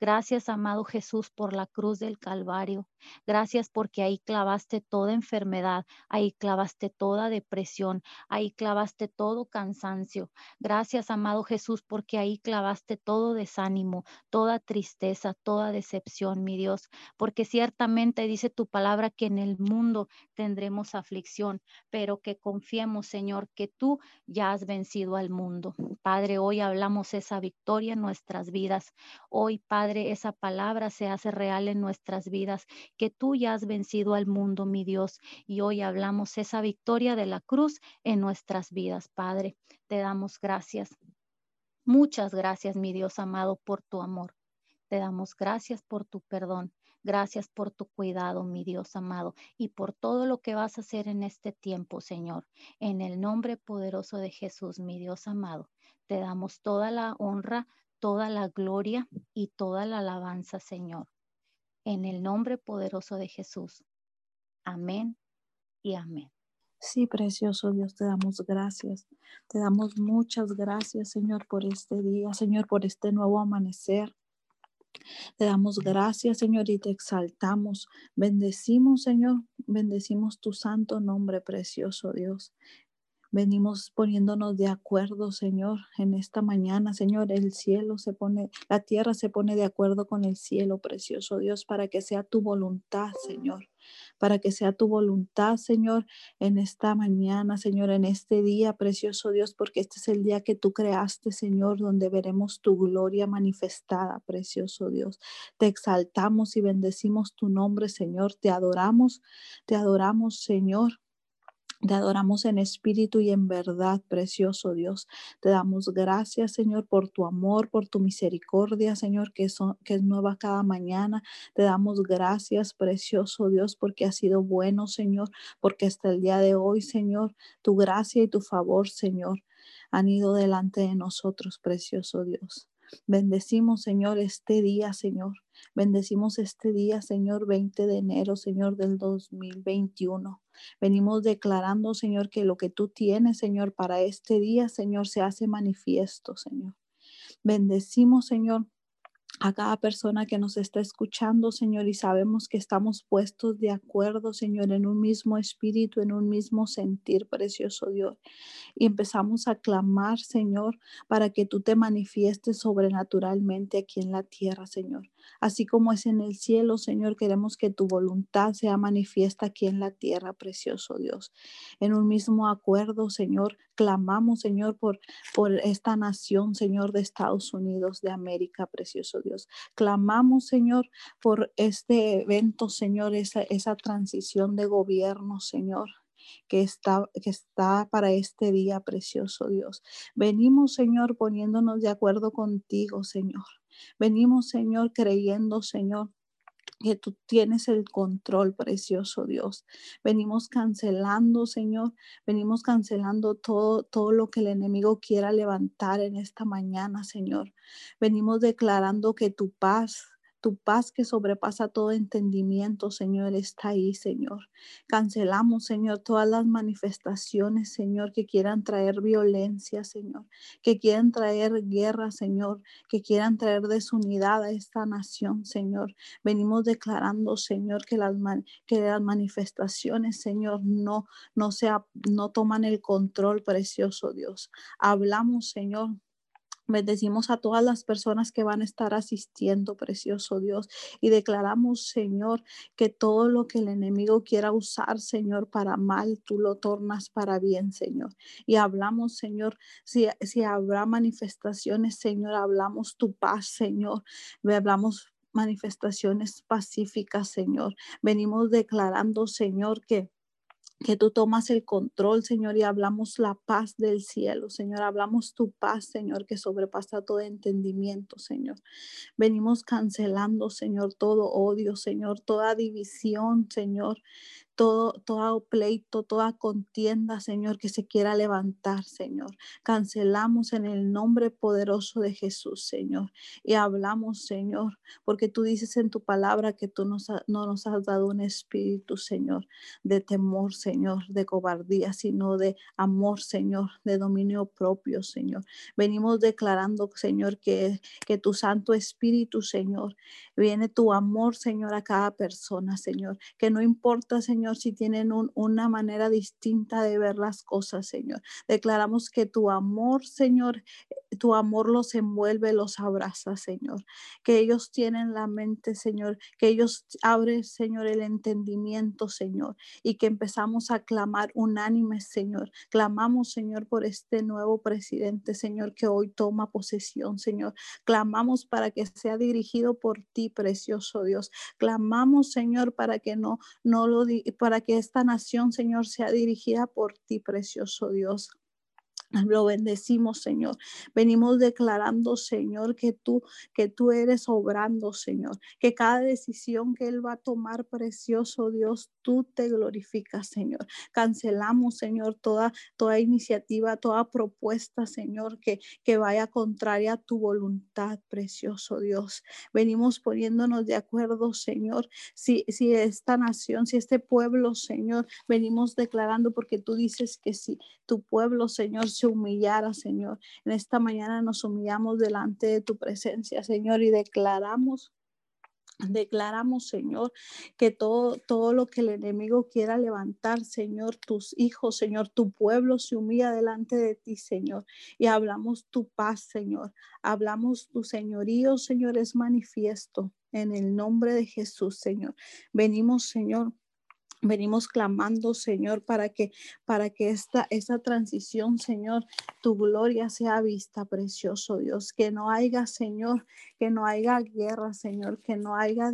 Gracias, amado Jesús, por la cruz del Calvario. Gracias porque ahí clavaste toda enfermedad, ahí clavaste toda depresión, ahí clavaste todo cansancio. Gracias, amado Jesús, porque ahí clavaste todo desánimo, toda tristeza, toda decepción, mi Dios. Porque ciertamente dice tu palabra que en el mundo tendremos aflicción, pero que confiemos, Señor, que tú ya has vencido al mundo. Padre, hoy hablamos esa victoria en nuestras vidas. Hoy Padre, esa palabra se hace real en nuestras vidas, que tú ya has vencido al mundo, mi Dios, y hoy hablamos esa victoria de la cruz en nuestras vidas, Padre. Te damos gracias. Muchas gracias, mi Dios amado, por tu amor. Te damos gracias por tu perdón. Gracias por tu cuidado, mi Dios amado, y por todo lo que vas a hacer en este tiempo, Señor. En el nombre poderoso de Jesús, mi Dios amado, te damos toda la honra, toda la gloria y toda la alabanza, Señor. En el nombre poderoso de Jesús. Amén y amén. Sí, precioso Dios, te damos gracias. Te damos muchas gracias, Señor, por este día, Señor, por este nuevo amanecer. Te damos gracias, Señor, y te exaltamos. Bendecimos, Señor, bendecimos tu santo nombre, precioso Dios. Venimos poniéndonos de acuerdo, Señor, en esta mañana, Señor. El cielo se pone, la tierra se pone de acuerdo con el cielo, precioso Dios, para que sea tu voluntad, Señor. Para que sea tu voluntad, Señor, en esta mañana, Señor, en este día, precioso Dios, porque este es el día que tú creaste, Señor, donde veremos tu gloria manifestada, precioso Dios. Te exaltamos y bendecimos tu nombre, Señor. Te adoramos, te adoramos, Señor. Te adoramos en espíritu y en verdad, precioso Dios. Te damos gracias, Señor, por tu amor, por tu misericordia, Señor, que, es nueva cada mañana. Te damos gracias, precioso Dios, porque has sido bueno, Señor, porque hasta el día de hoy, Señor, tu gracia y tu favor, Señor, han ido delante de nosotros, precioso Dios. Bendecimos, Señor, este día, Señor. Bendecimos este día, Señor, 20 de enero, Señor, del 2021. Venimos declarando, Señor, que lo que tú tienes, Señor, para este día, Señor, se hace manifiesto, Señor. Bendecimos, Señor, a cada persona que nos está escuchando, Señor, y sabemos que estamos puestos de acuerdo, Señor, en un mismo espíritu, en un mismo sentir, precioso Dios. Y empezamos a clamar, Señor, para que tú te manifiestes sobrenaturalmente aquí en la tierra, Señor. Así como es en el cielo, Señor, queremos que tu voluntad sea manifiesta aquí en la tierra, precioso Dios. En un mismo acuerdo, Señor, clamamos, Señor, por, por esta nación, Señor, de Estados Unidos, de América, precioso Dios. Clamamos, Señor, por este evento, Señor, esa, esa transición de gobierno, Señor que está, que está para este día, precioso Dios. Venimos, Señor, poniéndonos de acuerdo contigo, Señor. Venimos, Señor, creyendo, Señor, que tú tienes el control, precioso Dios. Venimos cancelando, Señor, venimos cancelando todo, todo lo que el enemigo quiera levantar en esta mañana, Señor. Venimos declarando que tu paz, tu paz que sobrepasa todo entendimiento, Señor, está ahí, Señor. Cancelamos, Señor, todas las manifestaciones, Señor, que quieran traer violencia, Señor, que quieran traer guerra, Señor, que quieran traer desunidad a esta nación, Señor. Venimos declarando, Señor, que las, manifestaciones, Señor, no, no, sea, no toman el control, precioso Dios. Hablamos, Señor, Bendecimos a todas las personas que van a estar asistiendo, precioso Dios, y declaramos, Señor, que todo lo que el enemigo quiera usar, Señor, para mal, tú lo tornas para bien, Señor. Y hablamos, Señor, si, si habrá manifestaciones, Señor, hablamos tu paz, Señor. Hablamos manifestaciones pacíficas, Señor. Venimos declarando, Señor, que que tú tomas el control, Señor, y hablamos la paz del cielo, Señor. Hablamos tu paz, Señor, que sobrepasa todo entendimiento, Señor. Venimos cancelando, Señor, todo odio, Señor, toda división, Señor todo, todo pleito, toda contienda, Señor, que se quiera levantar, Señor. Cancelamos en el nombre poderoso de Jesús, Señor. Y hablamos, Señor, porque tú dices en tu palabra que tú nos no nos has dado un espíritu, Señor, de temor, Señor, de cobardía, sino de amor, Señor, de dominio propio, Señor. Venimos declarando, Señor, que, que tu Santo Espíritu, Señor, viene tu amor, Señor, a cada persona, Señor. Que no importa, Señor, Si tienen una manera distinta de ver las cosas, Señor. Declaramos que tu amor, Señor, tu amor los envuelve, los abraza, Señor. Que ellos tienen la mente, Señor, que ellos abren, Señor, el entendimiento, Señor, y que empezamos a clamar unánime, Señor. Clamamos, Señor, por este nuevo presidente, Señor, que hoy toma posesión, Señor. Clamamos para que sea dirigido por ti, precioso Dios. Clamamos, Señor, para que no, no lo para que esta nación, Señor, sea dirigida por ti, precioso Dios. Lo bendecimos, Señor. Venimos declarando, Señor, que tú, que tú eres obrando, Señor. Que cada decisión que Él va a tomar, precioso Dios, tú te glorificas, Señor. Cancelamos, Señor, toda, toda iniciativa, toda propuesta, Señor, que, que vaya contraria a tu voluntad, precioso Dios. Venimos poniéndonos de acuerdo, Señor, si, si esta nación, si este pueblo, Señor, venimos declarando, porque tú dices que si tu pueblo, Señor, se humillara, Señor, en esta mañana nos humillamos delante de tu presencia, Señor, y declaramos Declaramos, Señor, que todo, todo lo que el enemigo quiera levantar, Señor, tus hijos, Señor, tu pueblo se humilla delante de ti, Señor. Y hablamos tu paz, Señor. Hablamos tu señorío, Señor, es manifiesto en el nombre de Jesús, Señor. Venimos, Señor Venimos clamando, Señor, para que, para que esta, esta transición, Señor, tu gloria sea vista, precioso Dios. Que no haya, Señor, que no haya guerra, Señor, que no haya,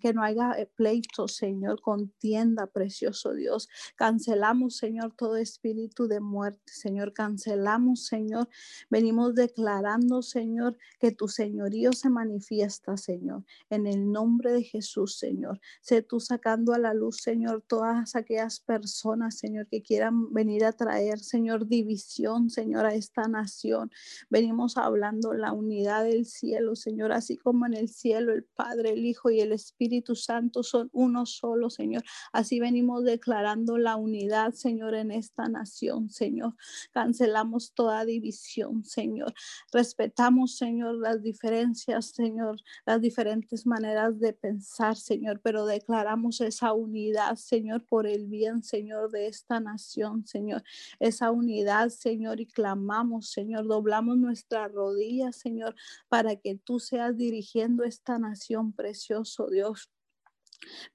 que no haya eh, pleito, Señor, contienda, precioso Dios. Cancelamos, Señor, todo espíritu de muerte, Señor. Cancelamos, Señor. Venimos declarando, Señor, que tu señorío se manifiesta, Señor. En el nombre de Jesús, Señor. Sé tú sacando a la luz, Señor, todas aquellas personas, Señor, que quieran venir a traer, Señor, división, Señor, a esta nación. Venimos hablando la unidad del cielo, Señor, así como en el cielo el Padre, el Hijo y el Espíritu Santo son uno solo, Señor. Así venimos declarando la unidad, Señor, en esta nación, Señor. Cancelamos toda división, Señor. Respetamos, Señor, las diferencias, Señor, las diferentes maneras de pensar, Señor, pero declaramos esa unidad, Señor, por el bien, Señor, de esta nación, Señor. Esa unidad, Señor, y clamamos, Señor, doblamos nuestras rodillas, Señor, para que tú seas dirigiendo esta nación, precioso Dios.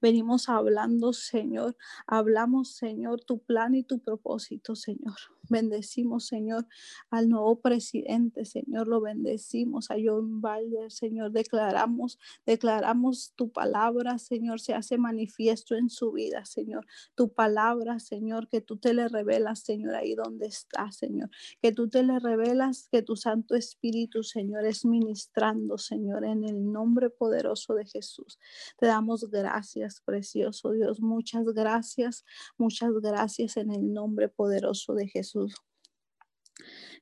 Venimos hablando, Señor. Hablamos, Señor, tu plan y tu propósito, Señor. Bendecimos, Señor, al nuevo presidente, Señor. Lo bendecimos a John Balder, Señor. Declaramos, declaramos tu palabra, Señor, se hace manifiesto en su vida, Señor. Tu palabra, Señor, que tú te le revelas, Señor, ahí donde está, Señor. Que tú te le revelas, que tu Santo Espíritu, Señor, es ministrando, Señor, en el nombre poderoso de Jesús. Te damos gracias gracias, precioso Dios. Muchas gracias, muchas gracias en el nombre poderoso de Jesús.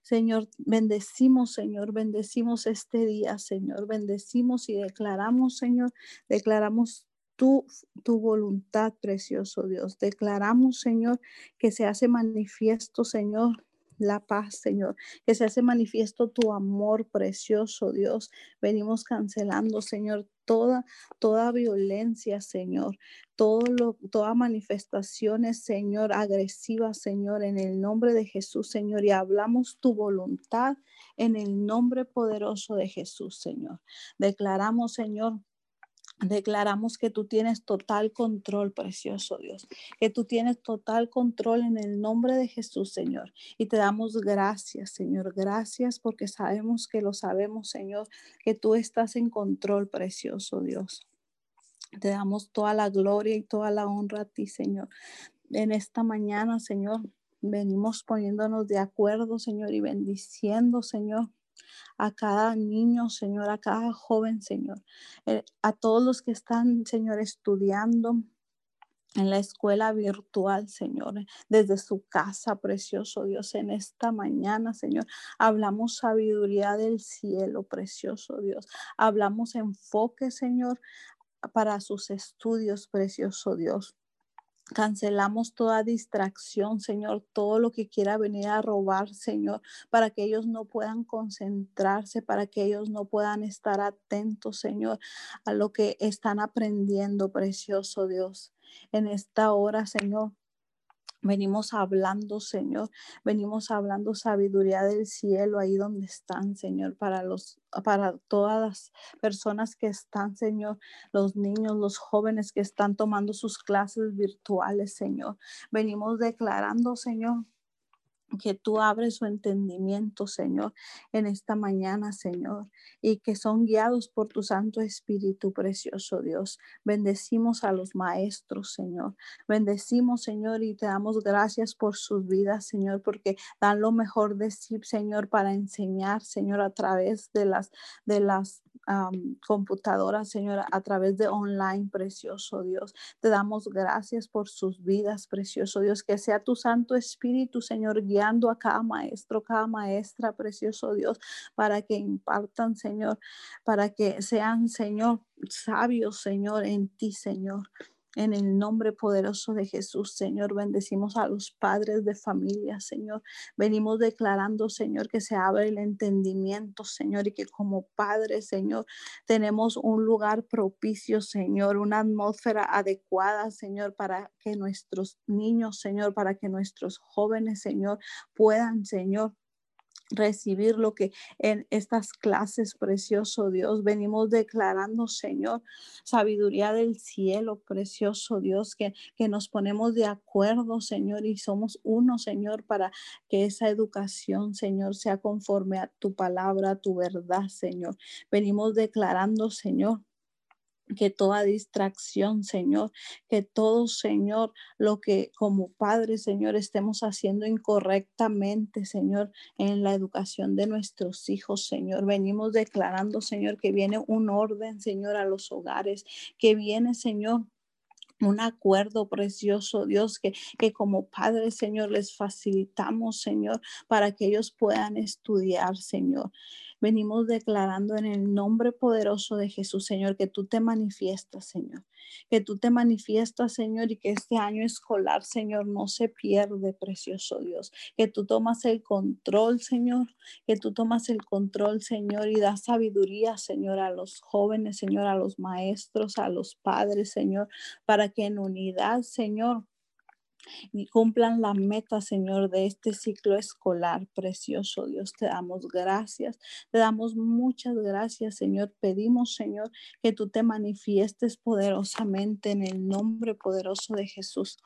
Señor, bendecimos, Señor, bendecimos este día, Señor, bendecimos y declaramos, Señor, declaramos tu, tu voluntad, precioso Dios. Declaramos, Señor, que se hace manifiesto, Señor, la paz, Señor, que se hace manifiesto tu amor precioso, Dios. Venimos cancelando, Señor, toda, toda violencia, Señor, todo lo, manifestaciones, Señor, agresivas, Señor, en el nombre de Jesús, Señor, y hablamos tu voluntad en el nombre poderoso de Jesús, Señor. Declaramos, Señor, Declaramos que tú tienes total control, precioso Dios, que tú tienes total control en el nombre de Jesús, Señor. Y te damos gracias, Señor. Gracias porque sabemos que lo sabemos, Señor, que tú estás en control, precioso Dios. Te damos toda la gloria y toda la honra a ti, Señor. En esta mañana, Señor, venimos poniéndonos de acuerdo, Señor, y bendiciendo, Señor a cada niño, Señor, a cada joven, Señor, eh, a todos los que están, Señor, estudiando en la escuela virtual, Señor, desde su casa, precioso Dios, en esta mañana, Señor. Hablamos sabiduría del cielo, precioso Dios. Hablamos enfoque, Señor, para sus estudios, precioso Dios. Cancelamos toda distracción, Señor, todo lo que quiera venir a robar, Señor, para que ellos no puedan concentrarse, para que ellos no puedan estar atentos, Señor, a lo que están aprendiendo, precioso Dios. En esta hora, Señor, Venimos hablando, Señor, venimos hablando sabiduría del cielo ahí donde están, Señor, para los para todas las personas que están, Señor, los niños, los jóvenes que están tomando sus clases virtuales, Señor. Venimos declarando, Señor, que tú abres su entendimiento, Señor, en esta mañana, Señor, y que son guiados por tu Santo Espíritu, precioso Dios. Bendecimos a los maestros, Señor. Bendecimos, Señor, y te damos gracias por sus vidas, Señor, porque dan lo mejor de sí, Señor, para enseñar, Señor, a través de las de las Señor, a través de online, precioso Dios. Te damos gracias por sus vidas, precioso Dios. Que sea tu Santo Espíritu, Señor, guiando a cada maestro, cada maestra, precioso Dios, para que impartan, Señor, para que sean, Señor, sabios, Señor, en ti, Señor En el nombre poderoso de Jesús, Señor, bendecimos a los padres de familia, Señor. Venimos declarando, Señor, que se abre el entendimiento, Señor, y que como padres, Señor, tenemos un lugar propicio, Señor, una atmósfera adecuada, Señor, para que nuestros niños, Señor, para que nuestros jóvenes, Señor, puedan, Señor, recibir lo que en estas clases, precioso Dios, venimos declarando, Señor, sabiduría del cielo, precioso Dios, que, que nos ponemos de acuerdo, Señor, y somos uno, Señor, para que esa educación, Señor, sea conforme a tu palabra, a tu verdad, Señor. Venimos declarando, Señor, que toda distracción, Señor, que todo, Señor, lo que como Padre, Señor, estemos haciendo incorrectamente, Señor, en la educación de nuestros hijos, Señor. Venimos declarando, Señor, que viene un orden, Señor, a los hogares, que viene, Señor, un acuerdo precioso, Dios, que, que como Padre, Señor, les facilitamos, Señor, para que ellos puedan estudiar, Señor. Venimos declarando en el nombre poderoso de Jesús, Señor, que tú te manifiestas, Señor. Que tú te manifiestas, Señor, y que este año escolar, Señor, no se pierde, precioso Dios. Que tú tomas el control, Señor. Que tú tomas el control, Señor, y das sabiduría, Señor, a los jóvenes, Señor, a los maestros, a los padres, Señor, para que en unidad, Señor, y cumplan la meta, Señor, de este ciclo escolar precioso. Dios, te damos gracias, te damos muchas gracias, Señor. Pedimos, Señor, que tú te manifiestes poderosamente en el nombre poderoso de Jesús.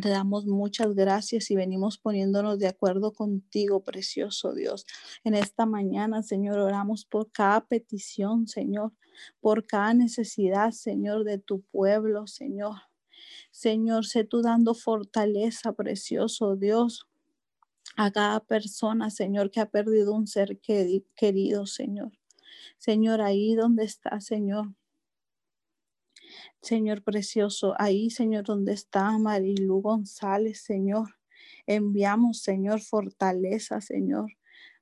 Te damos muchas gracias y venimos poniéndonos de acuerdo contigo, precioso Dios. En esta mañana, Señor, oramos por cada petición, Señor, por cada necesidad, Señor, de tu pueblo, Señor. Señor, sé tú dando fortaleza, precioso Dios, a cada persona, Señor, que ha perdido un ser querido, Señor. Señor, ahí donde está, Señor. Señor precioso, ahí, Señor, donde está Marilu González, Señor. Enviamos, Señor, fortaleza, Señor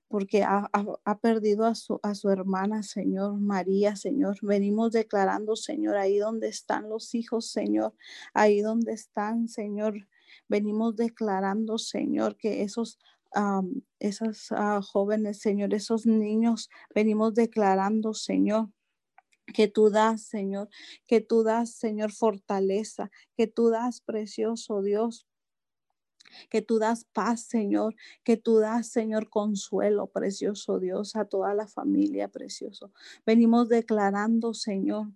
porque ha, perdido a su, a su hermana, Señor María, Señor. Venimos declarando, Señor, ahí donde están los hijos, Señor, ahí donde están, Señor. Venimos declarando, Señor, que esos esas ah, jóvenes, Señor, esos niños, venimos declarando, Señor, que tú das, Señor, que tú das, Señor, fortaleza, que tú das, precioso Dios, que tú das paz, Señor, que tú das, Señor, consuelo, precioso Dios, a toda la familia, precioso. Venimos declarando, Señor,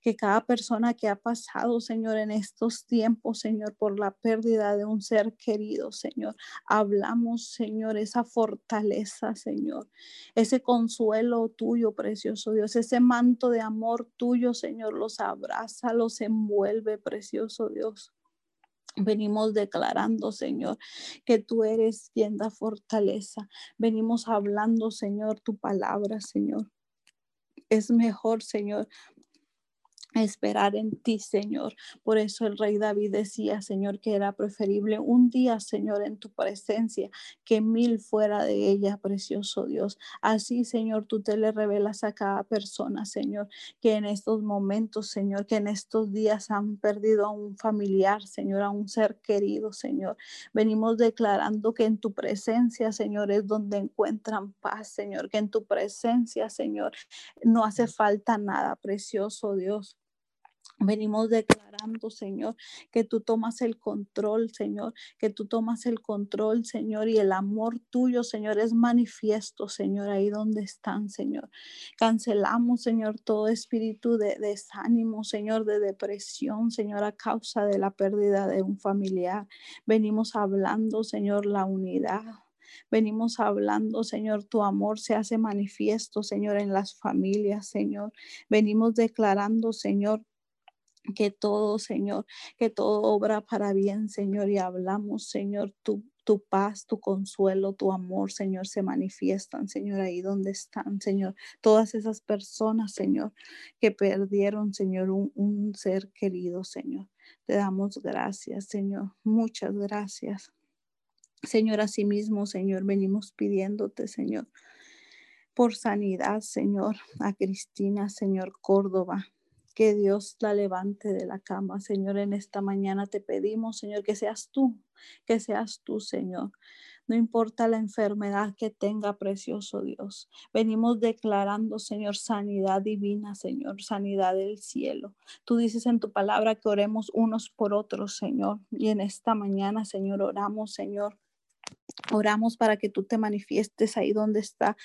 que cada persona que ha pasado, Señor, en estos tiempos, Señor, por la pérdida de un ser querido, Señor, hablamos, Señor, esa fortaleza, Señor, ese consuelo tuyo, precioso Dios, ese manto de amor tuyo, Señor, los abraza, los envuelve, precioso Dios. Venimos declarando, Señor, que tú eres quien da fortaleza. Venimos hablando, Señor, tu palabra, Señor. Es mejor, Señor, esperar en ti, Señor. Por eso el rey David decía, Señor, que era preferible un día, Señor, en tu presencia que mil fuera de ella, precioso Dios. Así, Señor, tú te le revelas a cada persona, Señor, que en estos momentos, Señor, que en estos días han perdido a un familiar, Señor, a un ser querido, Señor. Venimos declarando que en tu presencia, Señor, es donde encuentran paz, Señor, que en tu presencia, Señor, no hace falta nada, precioso Dios. Venimos declarando, Señor, que tú tomas el control, Señor, que tú tomas el control, Señor, y el amor tuyo, Señor, es manifiesto, Señor, ahí donde están, Señor. Cancelamos, Señor, todo espíritu de desánimo, Señor, de depresión, Señor, a causa de la pérdida de un familiar. Venimos hablando, Señor, la unidad. Venimos hablando, Señor, tu amor se hace manifiesto, Señor, en las familias, Señor. Venimos declarando, Señor, que todo, Señor, que todo obra para bien, Señor, y hablamos, Señor, tu, tu paz, tu consuelo, tu amor, Señor, se manifiestan, Señor, ahí donde están, Señor. Todas esas personas, Señor, que perdieron, Señor, un, un ser querido, Señor. Te damos gracias, Señor. Muchas gracias. Señor, asimismo, Señor, venimos pidiéndote, Señor, por sanidad, Señor, a Cristina, Señor Córdoba, que Dios la levante de la cama. Señor, en esta mañana te pedimos, Señor, que seas tú, que seas tú, Señor. No importa la enfermedad que tenga, precioso Dios. Venimos declarando, Señor, sanidad divina, Señor, sanidad del cielo. Tú dices en tu palabra que oremos unos por otros, Señor. Y en esta mañana, Señor, oramos, Señor Oramos para que tú te manifiestes ahí donde está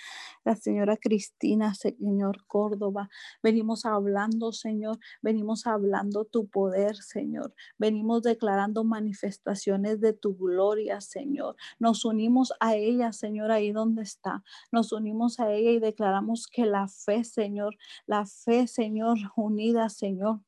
la señora Cristina, Señor Córdoba. Venimos hablando, Señor, venimos hablando tu poder, Señor. Venimos declarando manifestaciones de tu gloria, Señor. Nos unimos a ella, Señor, ahí donde está. Nos unimos a ella y declaramos que la fe, Señor, la fe, Señor, unida, Señor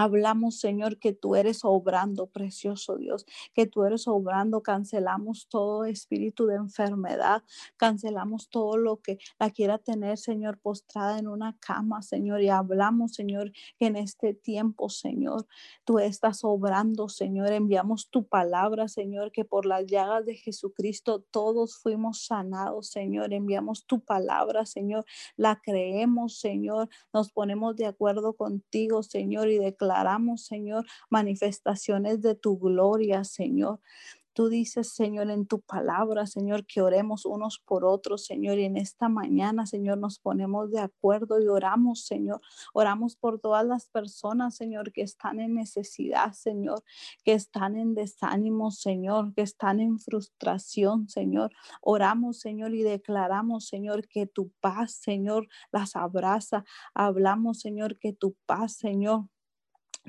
Hablamos, Señor, que tú eres obrando, precioso Dios, que tú eres obrando. Cancelamos todo espíritu de enfermedad, cancelamos todo lo que la quiera tener, Señor, postrada en una cama, Señor. Y hablamos, Señor, que en este tiempo, Señor, tú estás obrando, Señor. Enviamos tu palabra, Señor, que por las llagas de Jesucristo todos fuimos sanados, Señor. Enviamos tu palabra, Señor. La creemos, Señor. Nos ponemos de acuerdo contigo, Señor, y declaramos declaramos, Señor, manifestaciones de tu gloria, Señor. Tú dices, Señor, en tu palabra, Señor, que oremos unos por otros, Señor. Y en esta mañana, Señor, nos ponemos de acuerdo y oramos, Señor. Oramos por todas las personas, Señor, que están en necesidad, Señor, que están en desánimo, Señor, que están en frustración, Señor. Oramos, Señor, y declaramos, Señor, que tu paz, Señor, las abraza. Hablamos, Señor, que tu paz, Señor,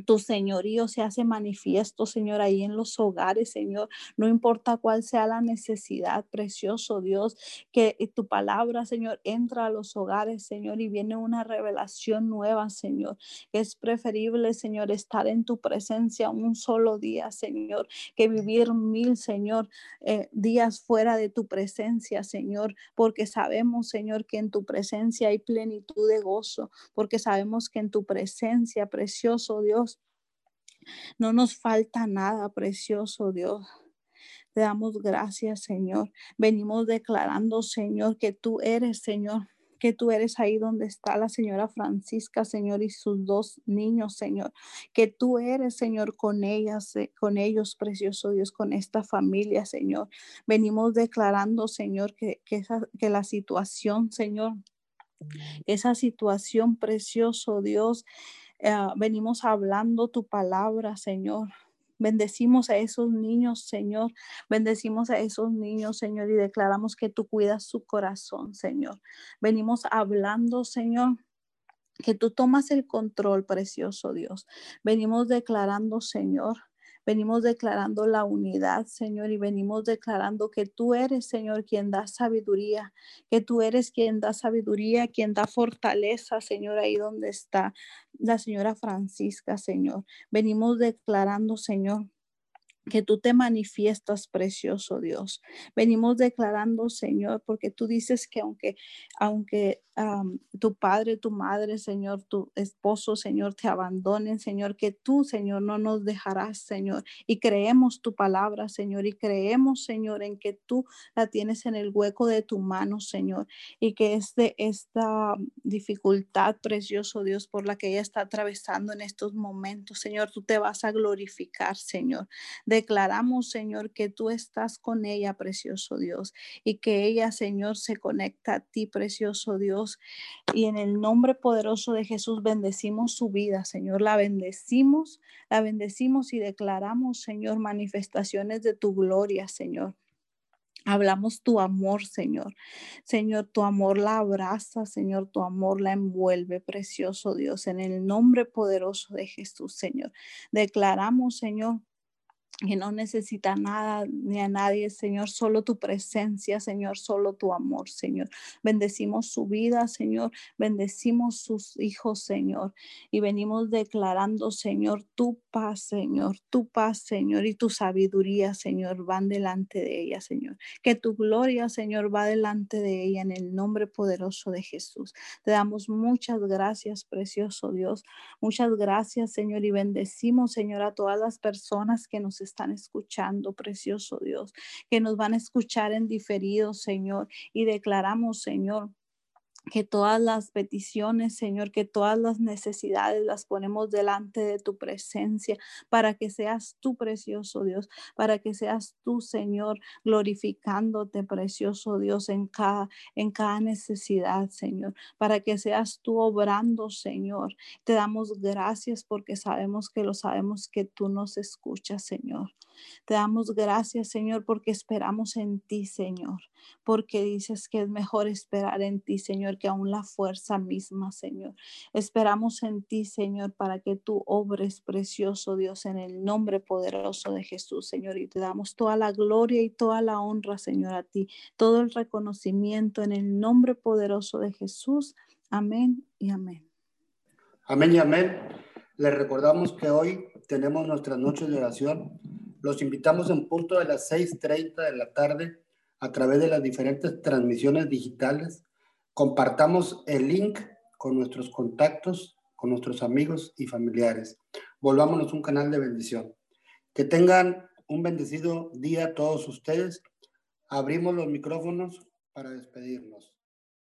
tu señorío se hace manifiesto, Señor, ahí en los hogares, Señor. No importa cuál sea la necesidad, precioso Dios, que tu palabra, Señor, entra a los hogares, Señor, y viene una revelación nueva, Señor. Es preferible, Señor, estar en tu presencia un solo día, Señor, que vivir mil, Señor, eh, días fuera de tu presencia, Señor, porque sabemos, Señor, que en tu presencia hay plenitud de gozo, porque sabemos que en tu presencia, precioso Dios, no nos falta nada, precioso Dios. Te damos gracias, Señor. Venimos declarando, Señor, que tú eres, Señor, que tú eres ahí donde está la señora Francisca, Señor, y sus dos niños, Señor, que tú eres, Señor, con ellas, eh, con ellos, precioso Dios, con esta familia, Señor. Venimos declarando, Señor, que, que, que la situación, Señor, esa situación, precioso Dios, eh, venimos hablando tu palabra, Señor. Bendecimos a esos niños, Señor. Bendecimos a esos niños, Señor, y declaramos que tú cuidas su corazón, Señor. Venimos hablando, Señor, que tú tomas el control, precioso Dios. Venimos declarando, Señor, Venimos declarando la unidad, Señor, y venimos declarando que tú eres, Señor, quien da sabiduría, que tú eres quien da sabiduría, quien da fortaleza, Señor, ahí donde está la señora Francisca, Señor. Venimos declarando, Señor, que tú te manifiestas, precioso Dios. Venimos declarando, Señor, porque tú dices que aunque, aunque tu padre, tu madre, Señor, tu esposo, Señor, te abandonen, Señor, que tú, Señor, no nos dejarás, Señor. Y creemos tu palabra, Señor, y creemos, Señor, en que tú la tienes en el hueco de tu mano, Señor, y que es de esta dificultad, precioso Dios, por la que ella está atravesando en estos momentos, Señor, tú te vas a glorificar, Señor. Declaramos, Señor, que tú estás con ella, precioso Dios, y que ella, Señor, se conecta a ti, precioso Dios y en el nombre poderoso de Jesús bendecimos su vida, Señor. La bendecimos, la bendecimos y declaramos, Señor, manifestaciones de tu gloria, Señor. Hablamos tu amor, Señor. Señor, tu amor la abraza, Señor, tu amor la envuelve, precioso Dios, en el nombre poderoso de Jesús, Señor. Declaramos, Señor, que no necesita nada ni a nadie, Señor, solo tu presencia, Señor, solo tu amor, Señor. Bendecimos su vida, Señor, bendecimos sus hijos, Señor, y venimos declarando, Señor, tu paz, Señor, tu paz, Señor, y tu sabiduría, Señor, van delante de ella, Señor. Que tu gloria, Señor, va delante de ella en el nombre poderoso de Jesús. Te damos muchas gracias, precioso Dios. Muchas gracias, Señor, y bendecimos, Señor, a todas las personas que nos están escuchando, precioso Dios, que nos van a escuchar en diferido, Señor, y declaramos, Señor, que todas las peticiones, Señor, que todas las necesidades las ponemos delante de tu presencia para que seas tú, precioso Dios, para que seas tú, Señor, glorificándote, precioso Dios, en cada, en cada necesidad, Señor, para que seas tú obrando, Señor. Te damos gracias porque sabemos que lo sabemos que tú nos escuchas, Señor. Te damos gracias, Señor, porque esperamos en ti, Señor, porque dices que es mejor esperar en ti, Señor, que aún la fuerza misma, Señor. Esperamos en ti, Señor, para que tú obres, precioso Dios, en el nombre poderoso de Jesús, Señor, y te damos toda la gloria y toda la honra, Señor, a ti, todo el reconocimiento en el nombre poderoso de Jesús. Amén y amén. Amén y amén. Les recordamos que hoy tenemos nuestras noches de oración los invitamos en punto de las 6.30 de la tarde a través de las diferentes transmisiones digitales. Compartamos el link con nuestros contactos, con nuestros amigos y familiares. Volvámonos un canal de bendición. Que tengan un bendecido día todos ustedes. Abrimos los micrófonos para despedirnos.